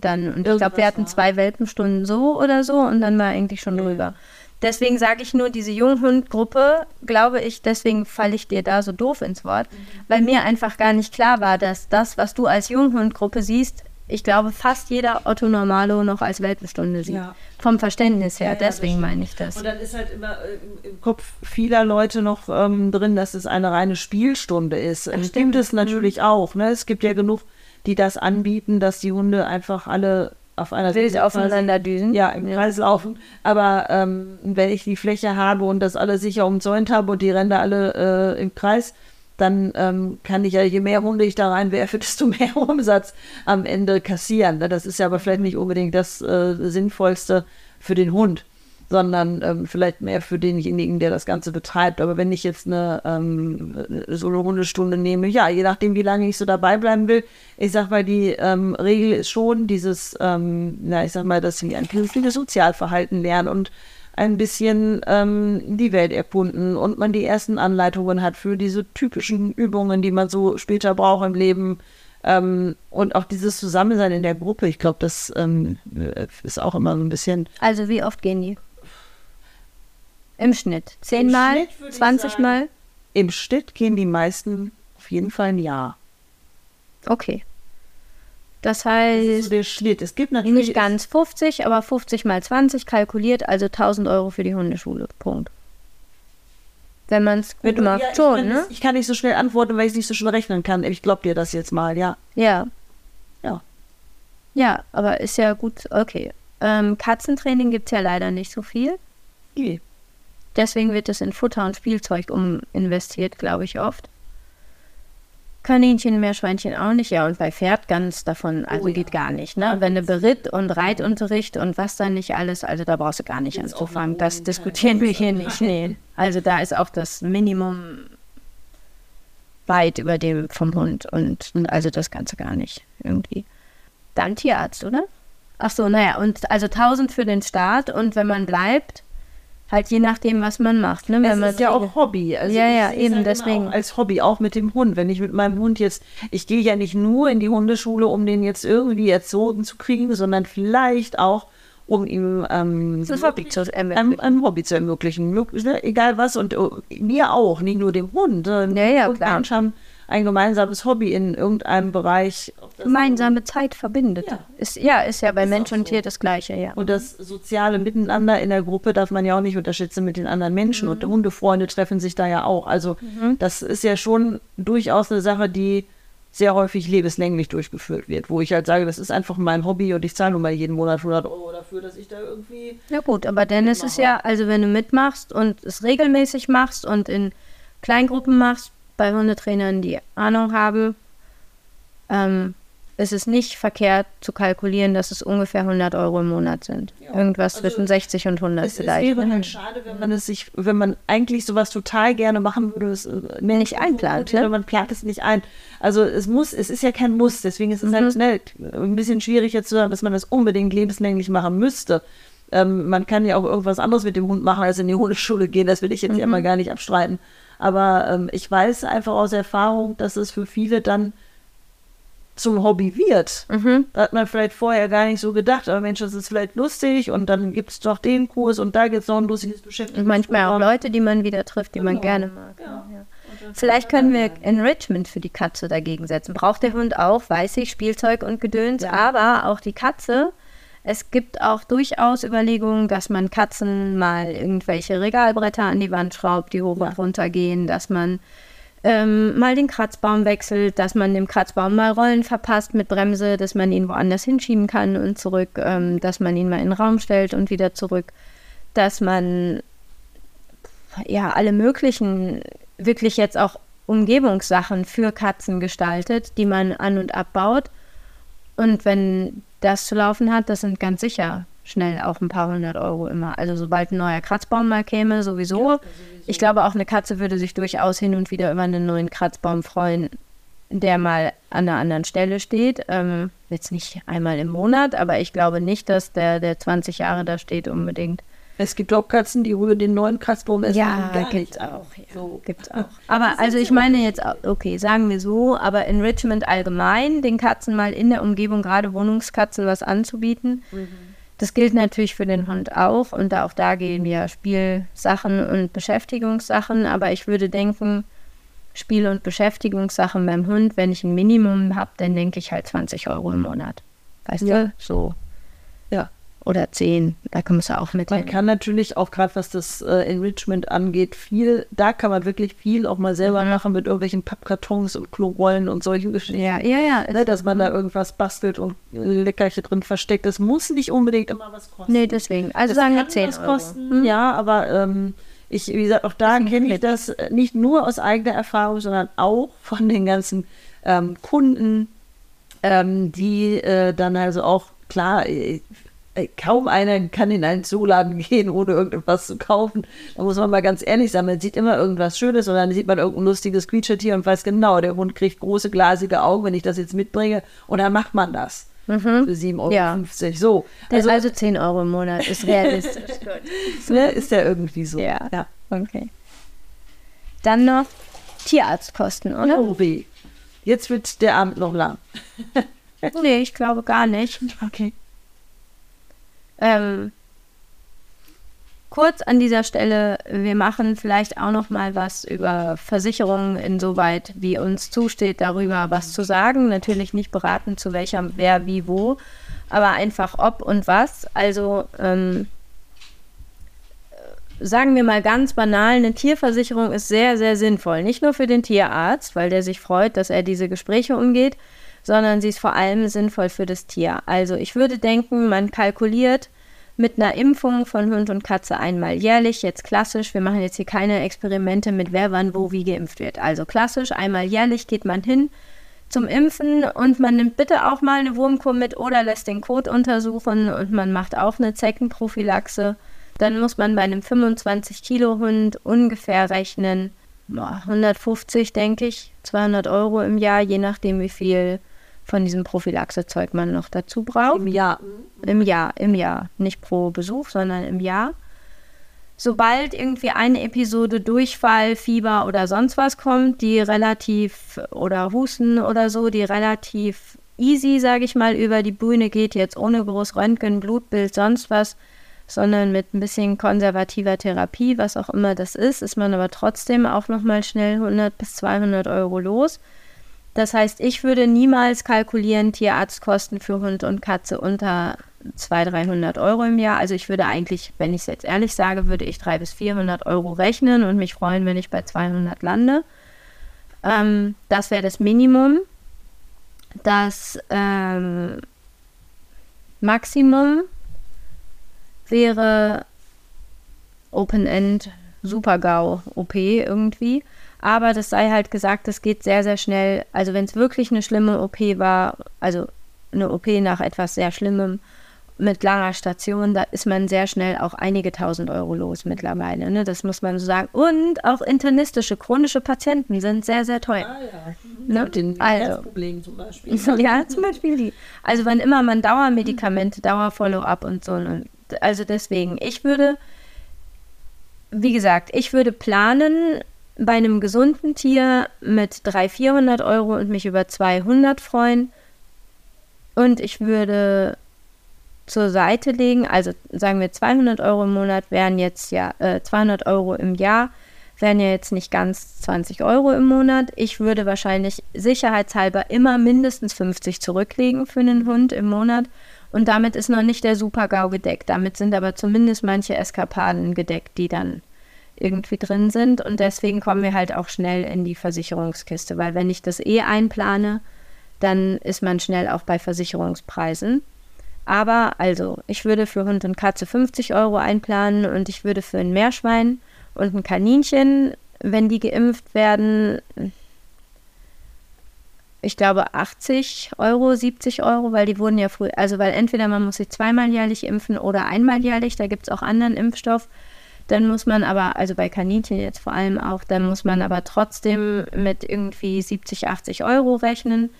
[SPEAKER 2] dann. Und ich glaube, wir hatten zwei Welpenstunden so oder so und dann war er eigentlich schon ja. drüber. Deswegen sage ich nur, diese Junghundgruppe, glaube ich, deswegen falle ich dir da so doof ins Wort, mhm. weil mir einfach gar nicht klar war, dass das, was du als Junghundgruppe siehst, ich glaube, fast jeder Otto Normalo noch als Welpenstunde sieht. Ja. Vom Verständnis her, ja, deswegen ja, meine ich das.
[SPEAKER 1] Und dann ist halt immer äh, im Kopf vieler Leute noch ähm, drin, dass es eine reine Spielstunde ist. Das stimmt es natürlich mhm. auch. Ne? Es gibt ja genug, die das anbieten, dass die Hunde einfach alle auf einer
[SPEAKER 2] Wild aufeinander düsen.
[SPEAKER 1] Ja, im Kreis laufen. Aber ähm, wenn ich die Fläche habe und das alle sicher umzäunt habe und die da alle äh, im Kreis, dann ähm, kann ich ja, je mehr Hunde ich da reinwerfe, desto mehr Umsatz am Ende kassieren. Ne? Das ist ja aber vielleicht nicht unbedingt das äh, Sinnvollste für den Hund, sondern ähm, vielleicht mehr für denjenigen, der das Ganze betreibt. Aber wenn ich jetzt eine ähm, so eine Hundestunde nehme, ja, je nachdem, wie lange ich so dabei bleiben will, ich sag mal, die ähm, Regel ist schon dieses, ähm, na, ich sag mal, dass sie ein künftiges Sozialverhalten lernen und ein bisschen ähm, die Welt erkunden und man die ersten Anleitungen hat für diese typischen Übungen, die man so später braucht im Leben. Ähm, und auch dieses Zusammensein in der Gruppe, ich glaube, das ähm, ist auch immer so ein bisschen.
[SPEAKER 2] Also wie oft gehen die? Im Schnitt? Zehnmal? Zwanzigmal?
[SPEAKER 1] Im Schnitt gehen die meisten auf jeden Fall ein Jahr.
[SPEAKER 2] Okay. Das heißt. Das
[SPEAKER 1] so der Schnitt. Es gibt natürlich.
[SPEAKER 2] Nicht ganz 50, aber 50 mal 20 kalkuliert, also 1000 Euro für die Hundeschule. Punkt. Wenn man es gut macht, ja, schon,
[SPEAKER 1] ich
[SPEAKER 2] ne?
[SPEAKER 1] ich kann nicht so schnell antworten, weil ich es nicht so schnell rechnen kann. Ich glaube dir das jetzt mal, ja.
[SPEAKER 2] Ja.
[SPEAKER 1] Ja.
[SPEAKER 2] Ja, aber ist ja gut, okay. Ähm, Katzentraining gibt es ja leider nicht so viel.
[SPEAKER 1] Nee.
[SPEAKER 2] Deswegen wird es in Futter und Spielzeug um investiert, glaube ich, oft. Kaninchen, Meerschweinchen auch nicht. Ja, und bei Pferd ganz davon, also oh, geht gar nicht. Ne? Wenn du Beritt und Reitunterricht und was dann nicht alles, also da brauchst du gar nicht anzufangen. Das diskutieren wir hier nicht. Nee. Also da ist auch das Minimum weit über dem vom Hund und also das Ganze gar nicht irgendwie. Dann Tierarzt, oder? Ach so, naja, und also 1000 für den Start und wenn man bleibt, Halt je nachdem, was man macht. Ne?
[SPEAKER 1] Wenn es ist ja auch Hobby.
[SPEAKER 2] Also ja, ja, eben halt deswegen.
[SPEAKER 1] Als Hobby, auch mit dem Hund. Wenn ich mit meinem Hund jetzt, ich gehe ja nicht nur in die Hundeschule, um den jetzt irgendwie erzogen zu kriegen, sondern vielleicht auch, um ihm ähm,
[SPEAKER 2] ein, Hobby zu
[SPEAKER 1] ein, ein, Hobby zu ermöglichen. Ne? Egal was. Und uh, mir auch, nicht nur dem Hund.
[SPEAKER 2] Äh, ja, ja, klar.
[SPEAKER 1] Menschen haben ein gemeinsames Hobby in irgendeinem Bereich.
[SPEAKER 2] Gemeinsame Zeit verbindet. Ja. Ist, ja, ist ja bei ist Mensch und so. Tier das Gleiche, ja.
[SPEAKER 1] Und das soziale Miteinander in der Gruppe darf man ja auch nicht unterschätzen mit den anderen Menschen. Mhm. Und Hundefreunde treffen sich da ja auch. Also mhm. das ist ja schon durchaus eine Sache, die sehr häufig lebenslänglich durchgeführt wird, wo ich halt sage, das ist einfach mein Hobby und ich zahle nun mal jeden Monat 100 Euro dafür, dass ich da irgendwie.
[SPEAKER 2] Ja gut, aber dann ist es ja, also wenn du mitmachst und es regelmäßig machst und in Kleingruppen machst, bei Hundetrainern, die Ahnung haben, ähm, ist es nicht verkehrt zu kalkulieren, dass es ungefähr 100 Euro im Monat sind. Ja. Irgendwas also zwischen 60 und 100 es, vielleicht.
[SPEAKER 1] Es wäre halt schade, wenn man es sich, wenn man eigentlich sowas total gerne machen würde, es äh,
[SPEAKER 2] nicht einplant. Ne?
[SPEAKER 1] Man plant es nicht ein. Also es muss, es ist ja kein Muss, deswegen ist es halt mhm. halt schnell ein bisschen schwierig jetzt zu sagen, dass man das unbedingt lebenslänglich machen müsste. Ähm, man kann ja auch irgendwas anderes mit dem Hund machen, als in die Hundeschule gehen. Das will ich jetzt mhm. ja mal gar nicht abstreiten. Aber ähm, ich weiß einfach aus Erfahrung, dass es für viele dann zum Hobby wird. Mhm. Da hat man vielleicht vorher gar nicht so gedacht, aber Mensch, das ist vielleicht lustig und dann gibt es doch den Kurs und da gibt es noch ein lustiges Beschäftigung.
[SPEAKER 2] Und manchmal auch Leute, die man wieder trifft, die genau. man gerne mag. Ja. Ja. Vielleicht können wir Enrichment für die Katze dagegen setzen. Braucht der Hund auch, weiß ich, Spielzeug und Gedöns, ja. aber auch die Katze. Es gibt auch durchaus Überlegungen, dass man Katzen mal irgendwelche Regalbretter an die Wand schraubt, die hoch und runter gehen, dass man ähm, mal den Kratzbaum wechselt, dass man dem Kratzbaum mal Rollen verpasst mit Bremse, dass man ihn woanders hinschieben kann und zurück, ähm, dass man ihn mal in den Raum stellt und wieder zurück, dass man ja alle möglichen, wirklich jetzt auch Umgebungssachen für Katzen gestaltet, die man an und abbaut. Und wenn das zu laufen hat, das sind ganz sicher schnell auch ein paar hundert Euro immer. Also sobald ein neuer Kratzbaum mal käme, sowieso. Ja, ich glaube, auch eine Katze würde sich durchaus hin und wieder über einen neuen Kratzbaum freuen, der mal an einer anderen Stelle steht. Ähm, jetzt nicht einmal im Monat, aber ich glaube nicht, dass der, der 20 Jahre da steht unbedingt.
[SPEAKER 1] Es gibt auch Katzen, die rühren den neuen Kratzbaum
[SPEAKER 2] essen. Ja, gibt es auch. Ja. So. Gibt's auch. Aber also ich meine jetzt, okay, sagen wir so, aber Enrichment allgemein, den Katzen mal in der Umgebung, gerade Wohnungskatzen, was anzubieten. Mhm das gilt natürlich für den Hund auch und auch da gehen wir Spielsachen und Beschäftigungssachen, aber ich würde denken, Spiel- und Beschäftigungssachen beim Hund, wenn ich ein Minimum habe, dann denke ich halt 20 Euro im Monat. Weißt ja. du? So. Ja oder zehn. Da kommst du auch mit.
[SPEAKER 1] Man kann natürlich auch gerade, was das äh, Enrichment angeht, viel, da kann man wirklich viel auch mal selber mhm. machen mit irgendwelchen Pappkartons und Klorollen und solchen Geschichten.
[SPEAKER 2] Ja, ja, ja.
[SPEAKER 1] Ne, dass man da irgendwas bastelt und Leckerchen drin versteckt. Das muss nicht unbedingt immer was kosten.
[SPEAKER 2] Nee, deswegen. Also das sagen wir 10 Euro. kosten,
[SPEAKER 1] mhm. ja, aber ähm, ich, wie gesagt, auch da kenne ich das nicht nur aus eigener Erfahrung, sondern auch von den ganzen ähm, Kunden, ähm, die äh, dann also auch, klar, äh, kaum einer kann in einen Zooladen gehen, ohne irgendetwas zu kaufen. Da muss man mal ganz ehrlich sein, man sieht immer irgendwas Schönes und dann sieht man irgendein lustiges Quietschetier und weiß genau, der Hund kriegt große glasige Augen, wenn ich das jetzt mitbringe. Und dann macht man das. Mhm. Für 7,50 Euro. Ja. So.
[SPEAKER 2] Also, also 10 Euro im Monat ist realistisch.
[SPEAKER 1] ne, ist ja irgendwie so.
[SPEAKER 2] Ja. ja. Okay. Dann noch Tierarztkosten, oder?
[SPEAKER 1] Oh weh. Jetzt wird der Abend noch lang.
[SPEAKER 2] nee, ich glaube gar nicht.
[SPEAKER 1] Okay.
[SPEAKER 2] Ähm, kurz an dieser Stelle, wir machen vielleicht auch noch mal was über Versicherungen, insoweit wie uns zusteht, darüber was zu sagen. Natürlich nicht beraten, zu welcher, wer, wie, wo, aber einfach ob und was. Also ähm, sagen wir mal ganz banal, eine Tierversicherung ist sehr, sehr sinnvoll. Nicht nur für den Tierarzt, weil der sich freut, dass er diese Gespräche umgeht, sondern sie ist vor allem sinnvoll für das Tier. Also ich würde denken, man kalkuliert mit einer Impfung von Hund und Katze einmal jährlich, jetzt klassisch, wir machen jetzt hier keine Experimente mit wer wann wo wie geimpft wird. Also klassisch, einmal jährlich geht man hin zum Impfen und man nimmt bitte auch mal eine Wurmkur mit oder lässt den Kot untersuchen und man macht auch eine Zeckenprophylaxe. Dann muss man bei einem 25 Kilo Hund ungefähr rechnen, 150 denke ich, 200 Euro im Jahr, je nachdem wie viel von diesem Prophylaxezeug man noch dazu braucht.
[SPEAKER 1] Im Jahr.
[SPEAKER 2] Im Jahr, im Jahr. Nicht pro Besuch, sondern im Jahr. Sobald irgendwie eine Episode Durchfall, Fieber oder sonst was kommt, die relativ, oder Husten oder so, die relativ easy, sage ich mal, über die Bühne geht, jetzt ohne groß Röntgen, Blutbild, sonst was, sondern mit ein bisschen konservativer Therapie, was auch immer das ist, ist man aber trotzdem auch nochmal schnell 100 bis 200 Euro los. Das heißt, ich würde niemals kalkulieren, Tierarztkosten für Hund und Katze unter 200, 300 Euro im Jahr. Also ich würde eigentlich, wenn ich es jetzt ehrlich sage, würde ich 300 bis 400 Euro rechnen und mich freuen, wenn ich bei 200 lande. Ähm, das wäre das Minimum. Das ähm, Maximum wäre Open-End Super-GAU OP irgendwie. Aber das sei halt gesagt, das geht sehr, sehr schnell. Also wenn es wirklich eine schlimme OP war, also eine OP nach etwas sehr Schlimmem mit langer Station, da ist man sehr schnell auch einige tausend Euro los mittlerweile. Ne? Das muss man so sagen. Und auch internistische, chronische Patienten sind sehr, sehr teuer. Ah ja. Ne? Mit den also, Herzproblemen zum Beispiel. Ja, zum Beispiel die. Also wann immer man Dauermedikamente, Dauerfollow-up und so. Und also deswegen, ich würde, wie gesagt, ich würde planen, bei einem gesunden Tier mit 300, 400 Euro und mich über 200 freuen. Und ich würde zur Seite legen, also sagen wir 200 Euro im Monat wären jetzt ja, äh, 200 Euro im Jahr wären ja jetzt nicht ganz 20 Euro im Monat. Ich würde wahrscheinlich sicherheitshalber immer mindestens 50 zurücklegen für einen Hund im Monat. Und damit ist noch nicht der Super-GAU gedeckt. Damit sind aber zumindest manche Eskapaden gedeckt, die dann irgendwie drin sind. Und deswegen kommen wir halt auch schnell in die Versicherungskiste, weil wenn ich das eh einplane, dann ist man schnell auch bei Versicherungspreisen. Aber also, ich würde für Hund und Katze 50 Euro einplanen und ich würde für ein Meerschwein und ein Kaninchen, wenn die geimpft werden, ich glaube 80 Euro, 70 Euro, weil die wurden ja früh, also weil entweder man muss sich zweimal jährlich impfen oder einmal jährlich, da gibt es auch anderen Impfstoff. Dann muss man aber, also bei Kaninchen jetzt vor allem auch, dann muss man aber trotzdem mit irgendwie 70, 80 Euro rechnen.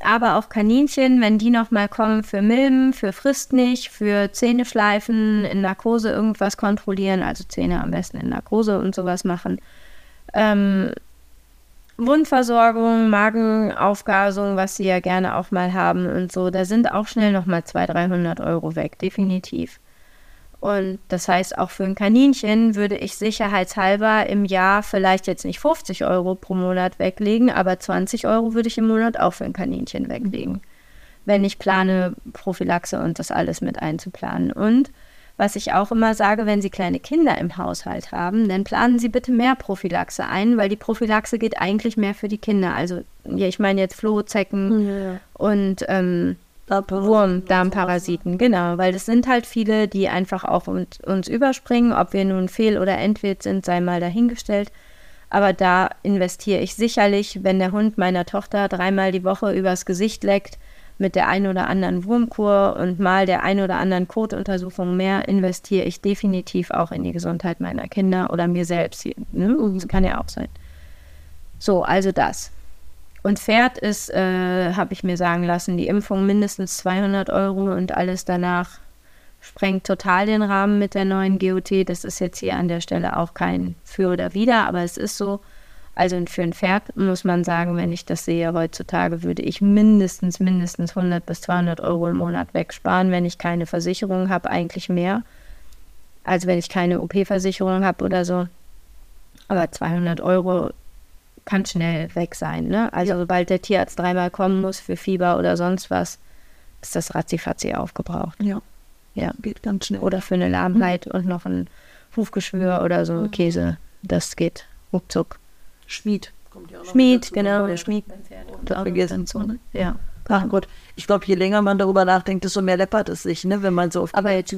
[SPEAKER 2] Aber auch Kaninchen, wenn die nochmal kommen für Milben, für Frist nicht, für Zähne schleifen, in Narkose irgendwas kontrollieren, also Zähne am besten in Narkose und sowas machen. Ähm, Wundversorgung, Magenaufgasung, was sie ja gerne auch mal haben und so, da sind auch schnell nochmal 200, 300 Euro weg, definitiv. Und das heißt, auch für ein Kaninchen würde ich sicherheitshalber im Jahr vielleicht jetzt nicht 50 Euro pro Monat weglegen, aber 20 Euro würde ich im Monat auch für ein Kaninchen weglegen, wenn ich plane, Prophylaxe und das alles mit einzuplanen. Und was ich auch immer sage, wenn Sie kleine Kinder im Haushalt haben, dann planen Sie bitte mehr Prophylaxe ein, weil die Prophylaxe geht eigentlich mehr für die Kinder. Also, ja, ich meine jetzt Flohzecken ja. und ähm, Wurm, Darmparasiten, genau, weil das sind halt viele, die einfach auf uns, uns überspringen. Ob wir nun fehl- oder entwild sind, sei mal dahingestellt. Aber da investiere ich sicherlich, wenn der Hund meiner Tochter dreimal die Woche übers Gesicht leckt, mit der einen oder anderen Wurmkur und mal der einen oder anderen Kotuntersuchung mehr, investiere ich definitiv auch in die Gesundheit meiner Kinder oder mir selbst. Ne? Das kann ja auch sein. So, also das. Und Pferd ist, äh, habe ich mir sagen lassen, die Impfung mindestens 200 Euro und alles danach sprengt total den Rahmen mit der neuen GOT. Das ist jetzt hier an der Stelle auch kein Für oder Wider, aber es ist so. Also für ein Pferd muss man sagen, wenn ich das sehe heutzutage, würde ich mindestens, mindestens 100 bis 200 Euro im Monat wegsparen, wenn ich keine Versicherung habe, eigentlich mehr. Also wenn ich keine OP-Versicherung habe oder so. Aber 200 Euro kann schnell weg sein. Ne? Also ja. sobald der Tierarzt dreimal kommen muss für Fieber oder sonst was, ist das ratzifatzi aufgebraucht.
[SPEAKER 1] Ja. Ja. Geht ganz schnell.
[SPEAKER 2] Oder für eine Lahmheit mhm. und noch ein Hufgeschwür oder so mhm. Käse. Das geht ruckzuck.
[SPEAKER 1] Schmied.
[SPEAKER 2] Kommt ja auch Schmied, genau, der Schmied Pferd.
[SPEAKER 1] Vergessen so, ne? Ja. Ach Gott, ich glaube, je länger man darüber nachdenkt, desto mehr läppert es sich, ne? wenn man so
[SPEAKER 2] auf Aber jetzt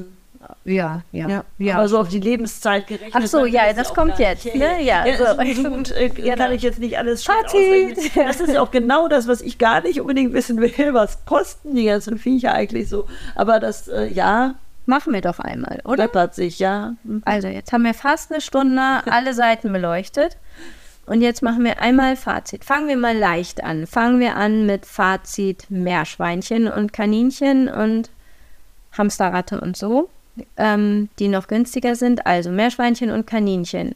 [SPEAKER 2] ja, ja, ja.
[SPEAKER 1] ja. Also auf die Lebenszeit gerechnet.
[SPEAKER 2] Ach so, ja, das kommt jetzt. Ne? Ja, ja,
[SPEAKER 1] so. so gut äh, ja, kann ich jetzt nicht alles Fazit. Das ist ja auch genau das, was ich gar nicht unbedingt wissen will. Was kosten die ganzen Viecher eigentlich so? Aber das, äh, ja.
[SPEAKER 2] Machen wir doch einmal, oder?
[SPEAKER 1] Läppert sich, ja.
[SPEAKER 2] Mhm. Also, jetzt haben wir fast eine Stunde alle Seiten beleuchtet. Und jetzt machen wir einmal Fazit. Fangen wir mal leicht an. Fangen wir an mit Fazit Meerschweinchen und Kaninchen und Hamsterratte und so ähm, die noch günstiger sind, also Meerschweinchen und Kaninchen.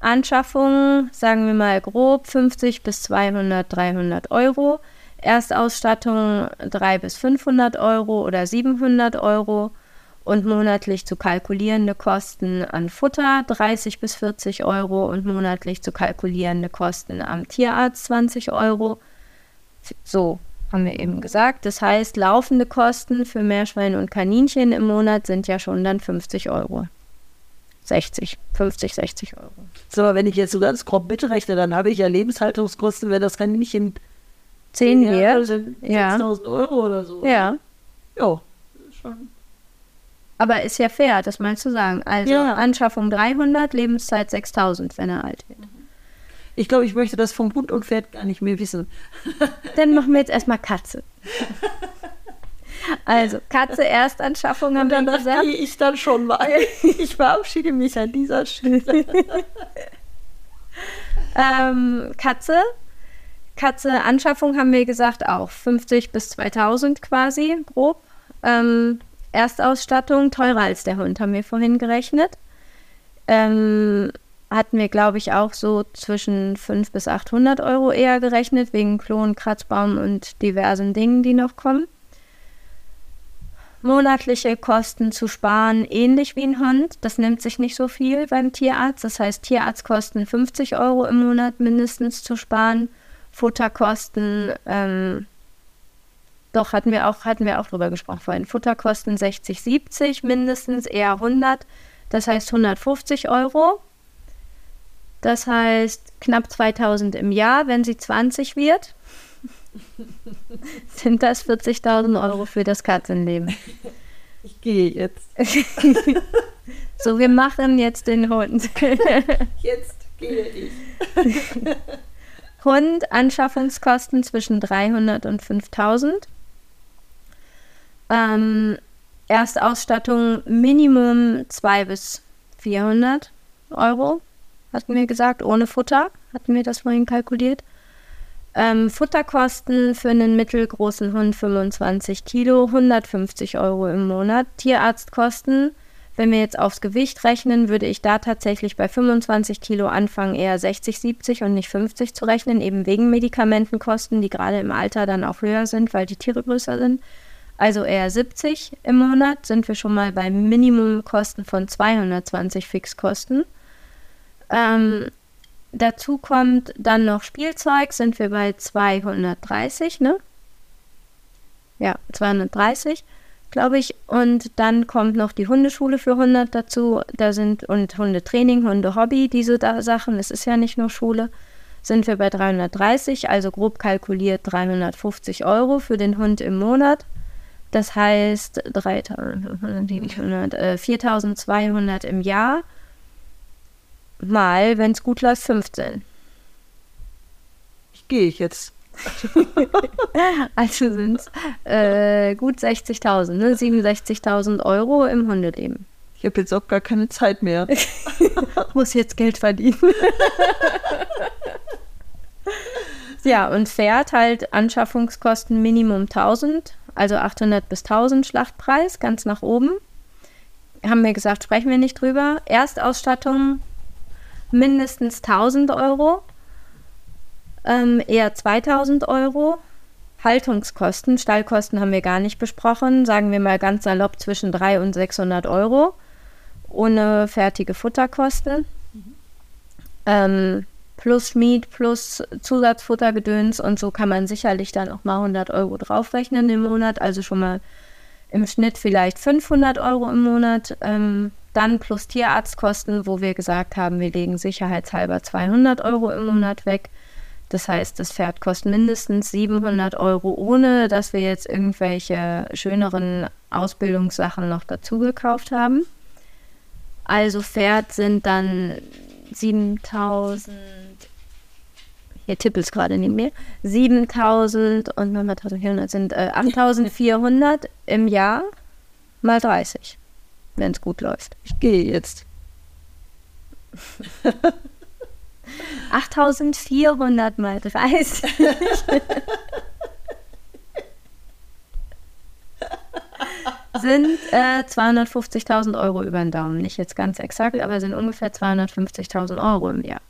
[SPEAKER 2] Anschaffung, sagen wir mal grob 50 bis 200, 300 Euro. Erstausstattung 300 bis 500 Euro oder 700 Euro. und monatlich zu kalkulierende Kosten an Futter 30 bis 40 Euro und monatlich zu kalkulierende Kosten am Tierarzt 20 Euro. So haben wir eben gesagt. Das heißt, laufende Kosten für Meerschweine und Kaninchen im Monat sind ja schon dann 50 Euro. 60, 50, 60 Euro.
[SPEAKER 1] So, aber wenn ich jetzt so ganz grob mitrechne, dann habe ich ja Lebenshaltungskosten, wenn das Kaninchen
[SPEAKER 2] 10 Jahre
[SPEAKER 1] sind, ja. 6000 Euro oder so.
[SPEAKER 2] Ja.
[SPEAKER 1] Ja, schon.
[SPEAKER 2] Aber ist ja fair, das mal zu sagen. Also ja. Anschaffung 300, Lebenszeit 6000, wenn er alt wird.
[SPEAKER 1] Ich glaube, ich möchte das vom Hund und Pferd gar nicht mehr wissen.
[SPEAKER 2] Dann machen wir jetzt erstmal Katze. Also, Katze Erstanschaffung haben
[SPEAKER 1] wir
[SPEAKER 2] gesagt.
[SPEAKER 1] ich dann schon mal. Ich verabschiede mich an dieser Stelle.
[SPEAKER 2] ähm, Katze. Katze Anschaffung haben wir gesagt auch 50 bis 2000 quasi, grob. Ähm, Erstausstattung teurer als der Hund, haben wir vorhin gerechnet. Ähm, hatten wir, glaube ich, auch so zwischen 500 bis 800 Euro eher gerechnet, wegen Klon, Kratzbaum und diversen Dingen, die noch kommen. Monatliche Kosten zu sparen, ähnlich wie ein Hund. Das nimmt sich nicht so viel beim Tierarzt. Das heißt, Tierarztkosten 50 Euro im Monat mindestens zu sparen. Futterkosten, ähm, doch hatten wir auch, hatten wir auch drüber gesprochen vorhin. Futterkosten 60, 70 mindestens, eher 100. Das heißt 150 Euro. Das heißt knapp 2000 im Jahr, wenn sie 20 wird. sind das 40.000 Euro für das Katzenleben.
[SPEAKER 1] Ich gehe jetzt.
[SPEAKER 2] so, wir machen jetzt den Hund.
[SPEAKER 1] jetzt gehe ich.
[SPEAKER 2] Hund, Anschaffungskosten zwischen 300 und 5000. Ähm, Erstausstattung Minimum 200 bis 400 Euro, hatten wir gesagt, ohne Futter, hatten wir das vorhin kalkuliert. Ähm, Futterkosten für einen mittelgroßen Hund 25 Kilo, 150 Euro im Monat. Tierarztkosten, wenn wir jetzt aufs Gewicht rechnen, würde ich da tatsächlich bei 25 Kilo anfangen, eher 60, 70 und nicht 50 zu rechnen, eben wegen Medikamentenkosten, die gerade im Alter dann auch höher sind, weil die Tiere größer sind. Also eher 70 im Monat sind wir schon mal bei Minimumkosten von 220 Fixkosten. Ähm, Dazu kommt dann noch Spielzeug, sind wir bei 230, ne? Ja, 230, glaube ich. Und dann kommt noch die Hundeschule für 100 dazu. Da sind und Hundetraining, Hundehobby, diese da Sachen. Es ist ja nicht nur Schule. Sind wir bei 330, also grob kalkuliert 350 Euro für den Hund im Monat. Das heißt 3.400, äh, 4.200 im Jahr mal, wenn es gut läuft, 15.
[SPEAKER 1] Ich gehe ich jetzt.
[SPEAKER 2] also sind es äh, gut 60.000, ne? 67.000 Euro im Hundeleben.
[SPEAKER 1] Ich habe jetzt auch gar keine Zeit mehr.
[SPEAKER 2] Muss jetzt Geld verdienen. ja, und Pferd halt Anschaffungskosten Minimum 1000, also 800 bis 1000 Schlachtpreis, ganz nach oben. Haben wir gesagt, sprechen wir nicht drüber. Erstausstattung mindestens 1000 Euro, ähm, eher 2000 Euro. Haltungskosten, Stallkosten haben wir gar nicht besprochen, sagen wir mal ganz salopp zwischen 300 und 600 Euro, ohne fertige Futterkosten. Mhm. Ähm, plus Schmied, plus Zusatzfuttergedöns und so kann man sicherlich dann auch mal 100 Euro draufrechnen im Monat, also schon mal im Schnitt vielleicht 500 Euro im Monat. Ähm, dann plus Tierarztkosten, wo wir gesagt haben, wir legen sicherheitshalber 200 Euro im Monat weg. Das heißt, das Pferd kostet mindestens 700 Euro, ohne dass wir jetzt irgendwelche schöneren Ausbildungssachen noch dazu gekauft haben. Also Pferd sind dann 7000, hier tippelt es gerade neben mir, 7000 und 1400 sind äh, 8400 im Jahr mal 30 wenn es gut läuft.
[SPEAKER 1] Ich gehe jetzt.
[SPEAKER 2] 8400 mal 30. sind äh, 250.000 Euro über den Daumen. Nicht jetzt ganz exakt, aber sind ungefähr 250.000 Euro im Jahr.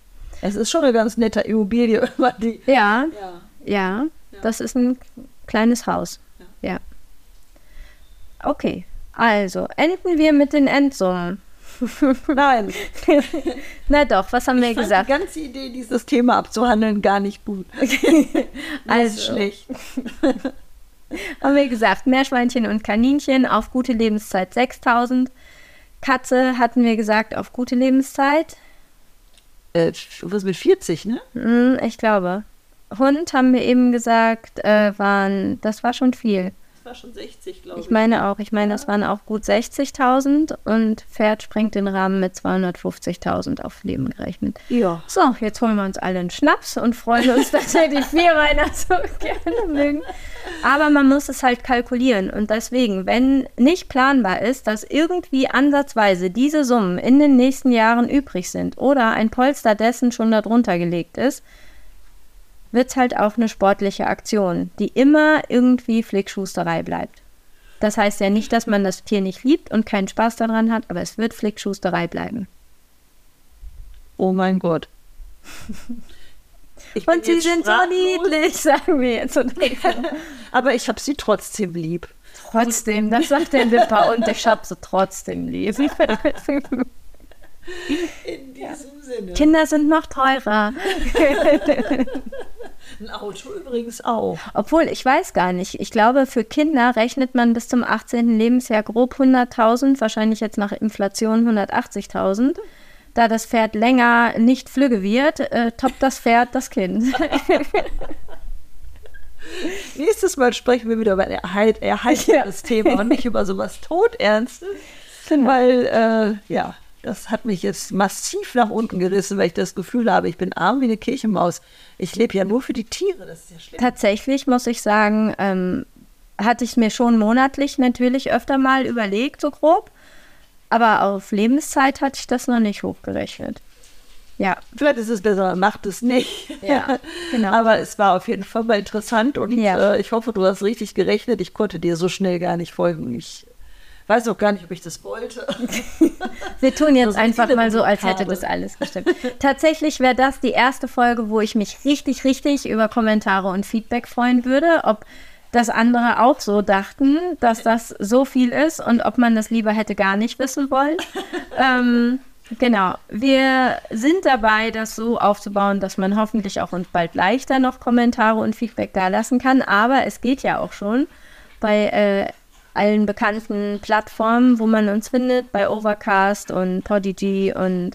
[SPEAKER 1] Es ist schon eine ganz nette Immobilie.
[SPEAKER 2] Die ja, ja, ja, das ist ein kleines Haus. Ja. ja. Okay, Also, enden wir mit den Endsummen.
[SPEAKER 1] Nein.
[SPEAKER 2] Na doch, was haben wir
[SPEAKER 1] ich
[SPEAKER 2] gesagt?
[SPEAKER 1] die ganze Idee, dieses Thema abzuhandeln, gar nicht gut.
[SPEAKER 2] also, schlecht. haben wir gesagt, Meerschweinchen und Kaninchen auf gute Lebenszeit 6000. Katze hatten wir gesagt auf gute Lebenszeit.
[SPEAKER 1] Äh, was mit 40, ne?
[SPEAKER 2] Mm, ich glaube. Hund haben wir eben gesagt, äh, waren, das war schon viel
[SPEAKER 1] war schon 60, glaube ich.
[SPEAKER 2] Ich meine auch. Ich meine, das waren auch gut 60.000 und Pferd sprengt den Rahmen mit 250.000 auf Leben gerechnet.
[SPEAKER 1] Ja.
[SPEAKER 2] So, jetzt holen wir uns alle einen Schnaps und freuen uns, dass wir die Vierbeiner so gerne mögen. Aber man muss es halt kalkulieren. Und deswegen, wenn nicht planbar ist, dass irgendwie ansatzweise diese Summen in den nächsten Jahren übrig sind oder ein Polster dessen schon darunter gelegt ist, wird es halt auch eine sportliche Aktion, die immer irgendwie Flickschusterei bleibt. Das heißt ja nicht, dass man das Tier nicht liebt und keinen Spaß daran hat, aber es wird Flickschusterei bleiben.
[SPEAKER 1] Oh mein Gott.
[SPEAKER 2] und sie sind so niedlich, sagen wir jetzt.
[SPEAKER 1] aber ich habe sie trotzdem lieb.
[SPEAKER 2] Trotzdem, das sagt der Wipper und ich habe sie trotzdem lieb.
[SPEAKER 1] In diesem Sinne.
[SPEAKER 2] Kinder sind noch teurer.
[SPEAKER 1] Ein Auto übrigens auch.
[SPEAKER 2] Obwohl, ich weiß gar nicht. Ich glaube, für Kinder rechnet man bis zum 18. Lebensjahr grob 100.000, wahrscheinlich jetzt nach Inflation 180.000. Da das Pferd länger nicht flügge wird, äh, toppt das Pferd das Kind.
[SPEAKER 1] Nächstes Mal sprechen wir wieder über ein erheiterndes ja. Thema und nicht über sowas Todernstes. Weil, äh, ja, das hat mich jetzt massiv nach unten gerissen, weil ich das Gefühl habe, ich bin arm wie eine Kirchenmaus. Ich lebe ja nur für die Tiere, das ist ja schlimm.
[SPEAKER 2] Tatsächlich muss ich sagen, ähm, hatte ich mir schon monatlich natürlich öfter mal überlegt, so grob. Aber auf Lebenszeit hatte ich das noch nicht hochgerechnet. Ja.
[SPEAKER 1] Vielleicht ist es besser, macht es nicht.
[SPEAKER 2] Ja, genau.
[SPEAKER 1] Aber es war auf jeden Fall mal interessant und ja. äh, ich hoffe, du hast richtig gerechnet. Ich konnte dir so schnell gar nicht folgen. Ich weiß auch gar nicht, ob ich das wollte.
[SPEAKER 2] Wir tun jetzt einfach mal so, als hätte das alles gestimmt. Tatsächlich wäre das die erste Folge, wo ich mich richtig, richtig über Kommentare und Feedback freuen würde, ob das andere auch so dachten, dass das so viel ist und ob man das lieber hätte gar nicht wissen wollen. ähm, genau. Wir sind dabei, das so aufzubauen, dass man hoffentlich auch uns bald leichter noch Kommentare und Feedback da lassen kann. Aber es geht ja auch schon bei äh, allen bekannten Plattformen, wo man uns findet, bei Overcast und Podigy und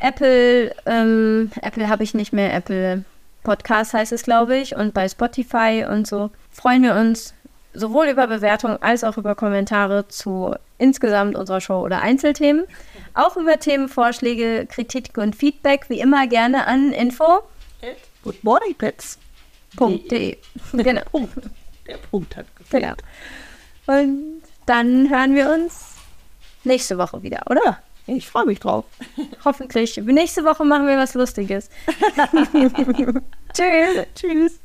[SPEAKER 2] Apple. Ähm, Apple habe ich nicht mehr, Apple Podcast heißt es, glaube ich, und bei Spotify und so freuen wir uns sowohl über Bewertungen als auch über Kommentare zu insgesamt unserer Show oder Einzelthemen. Auch über Themenvorschläge, Kritik und Feedback, wie immer gerne an info
[SPEAKER 1] goodmorningpets.de.
[SPEAKER 2] Genau.
[SPEAKER 1] Der Punkt hat gefehlt. Genau.
[SPEAKER 2] Und dann hören wir uns nächste Woche wieder, oder?
[SPEAKER 1] Ich freue mich drauf.
[SPEAKER 2] Hoffentlich. Nächste Woche machen wir was Lustiges.
[SPEAKER 1] Tschüss. Tschüss.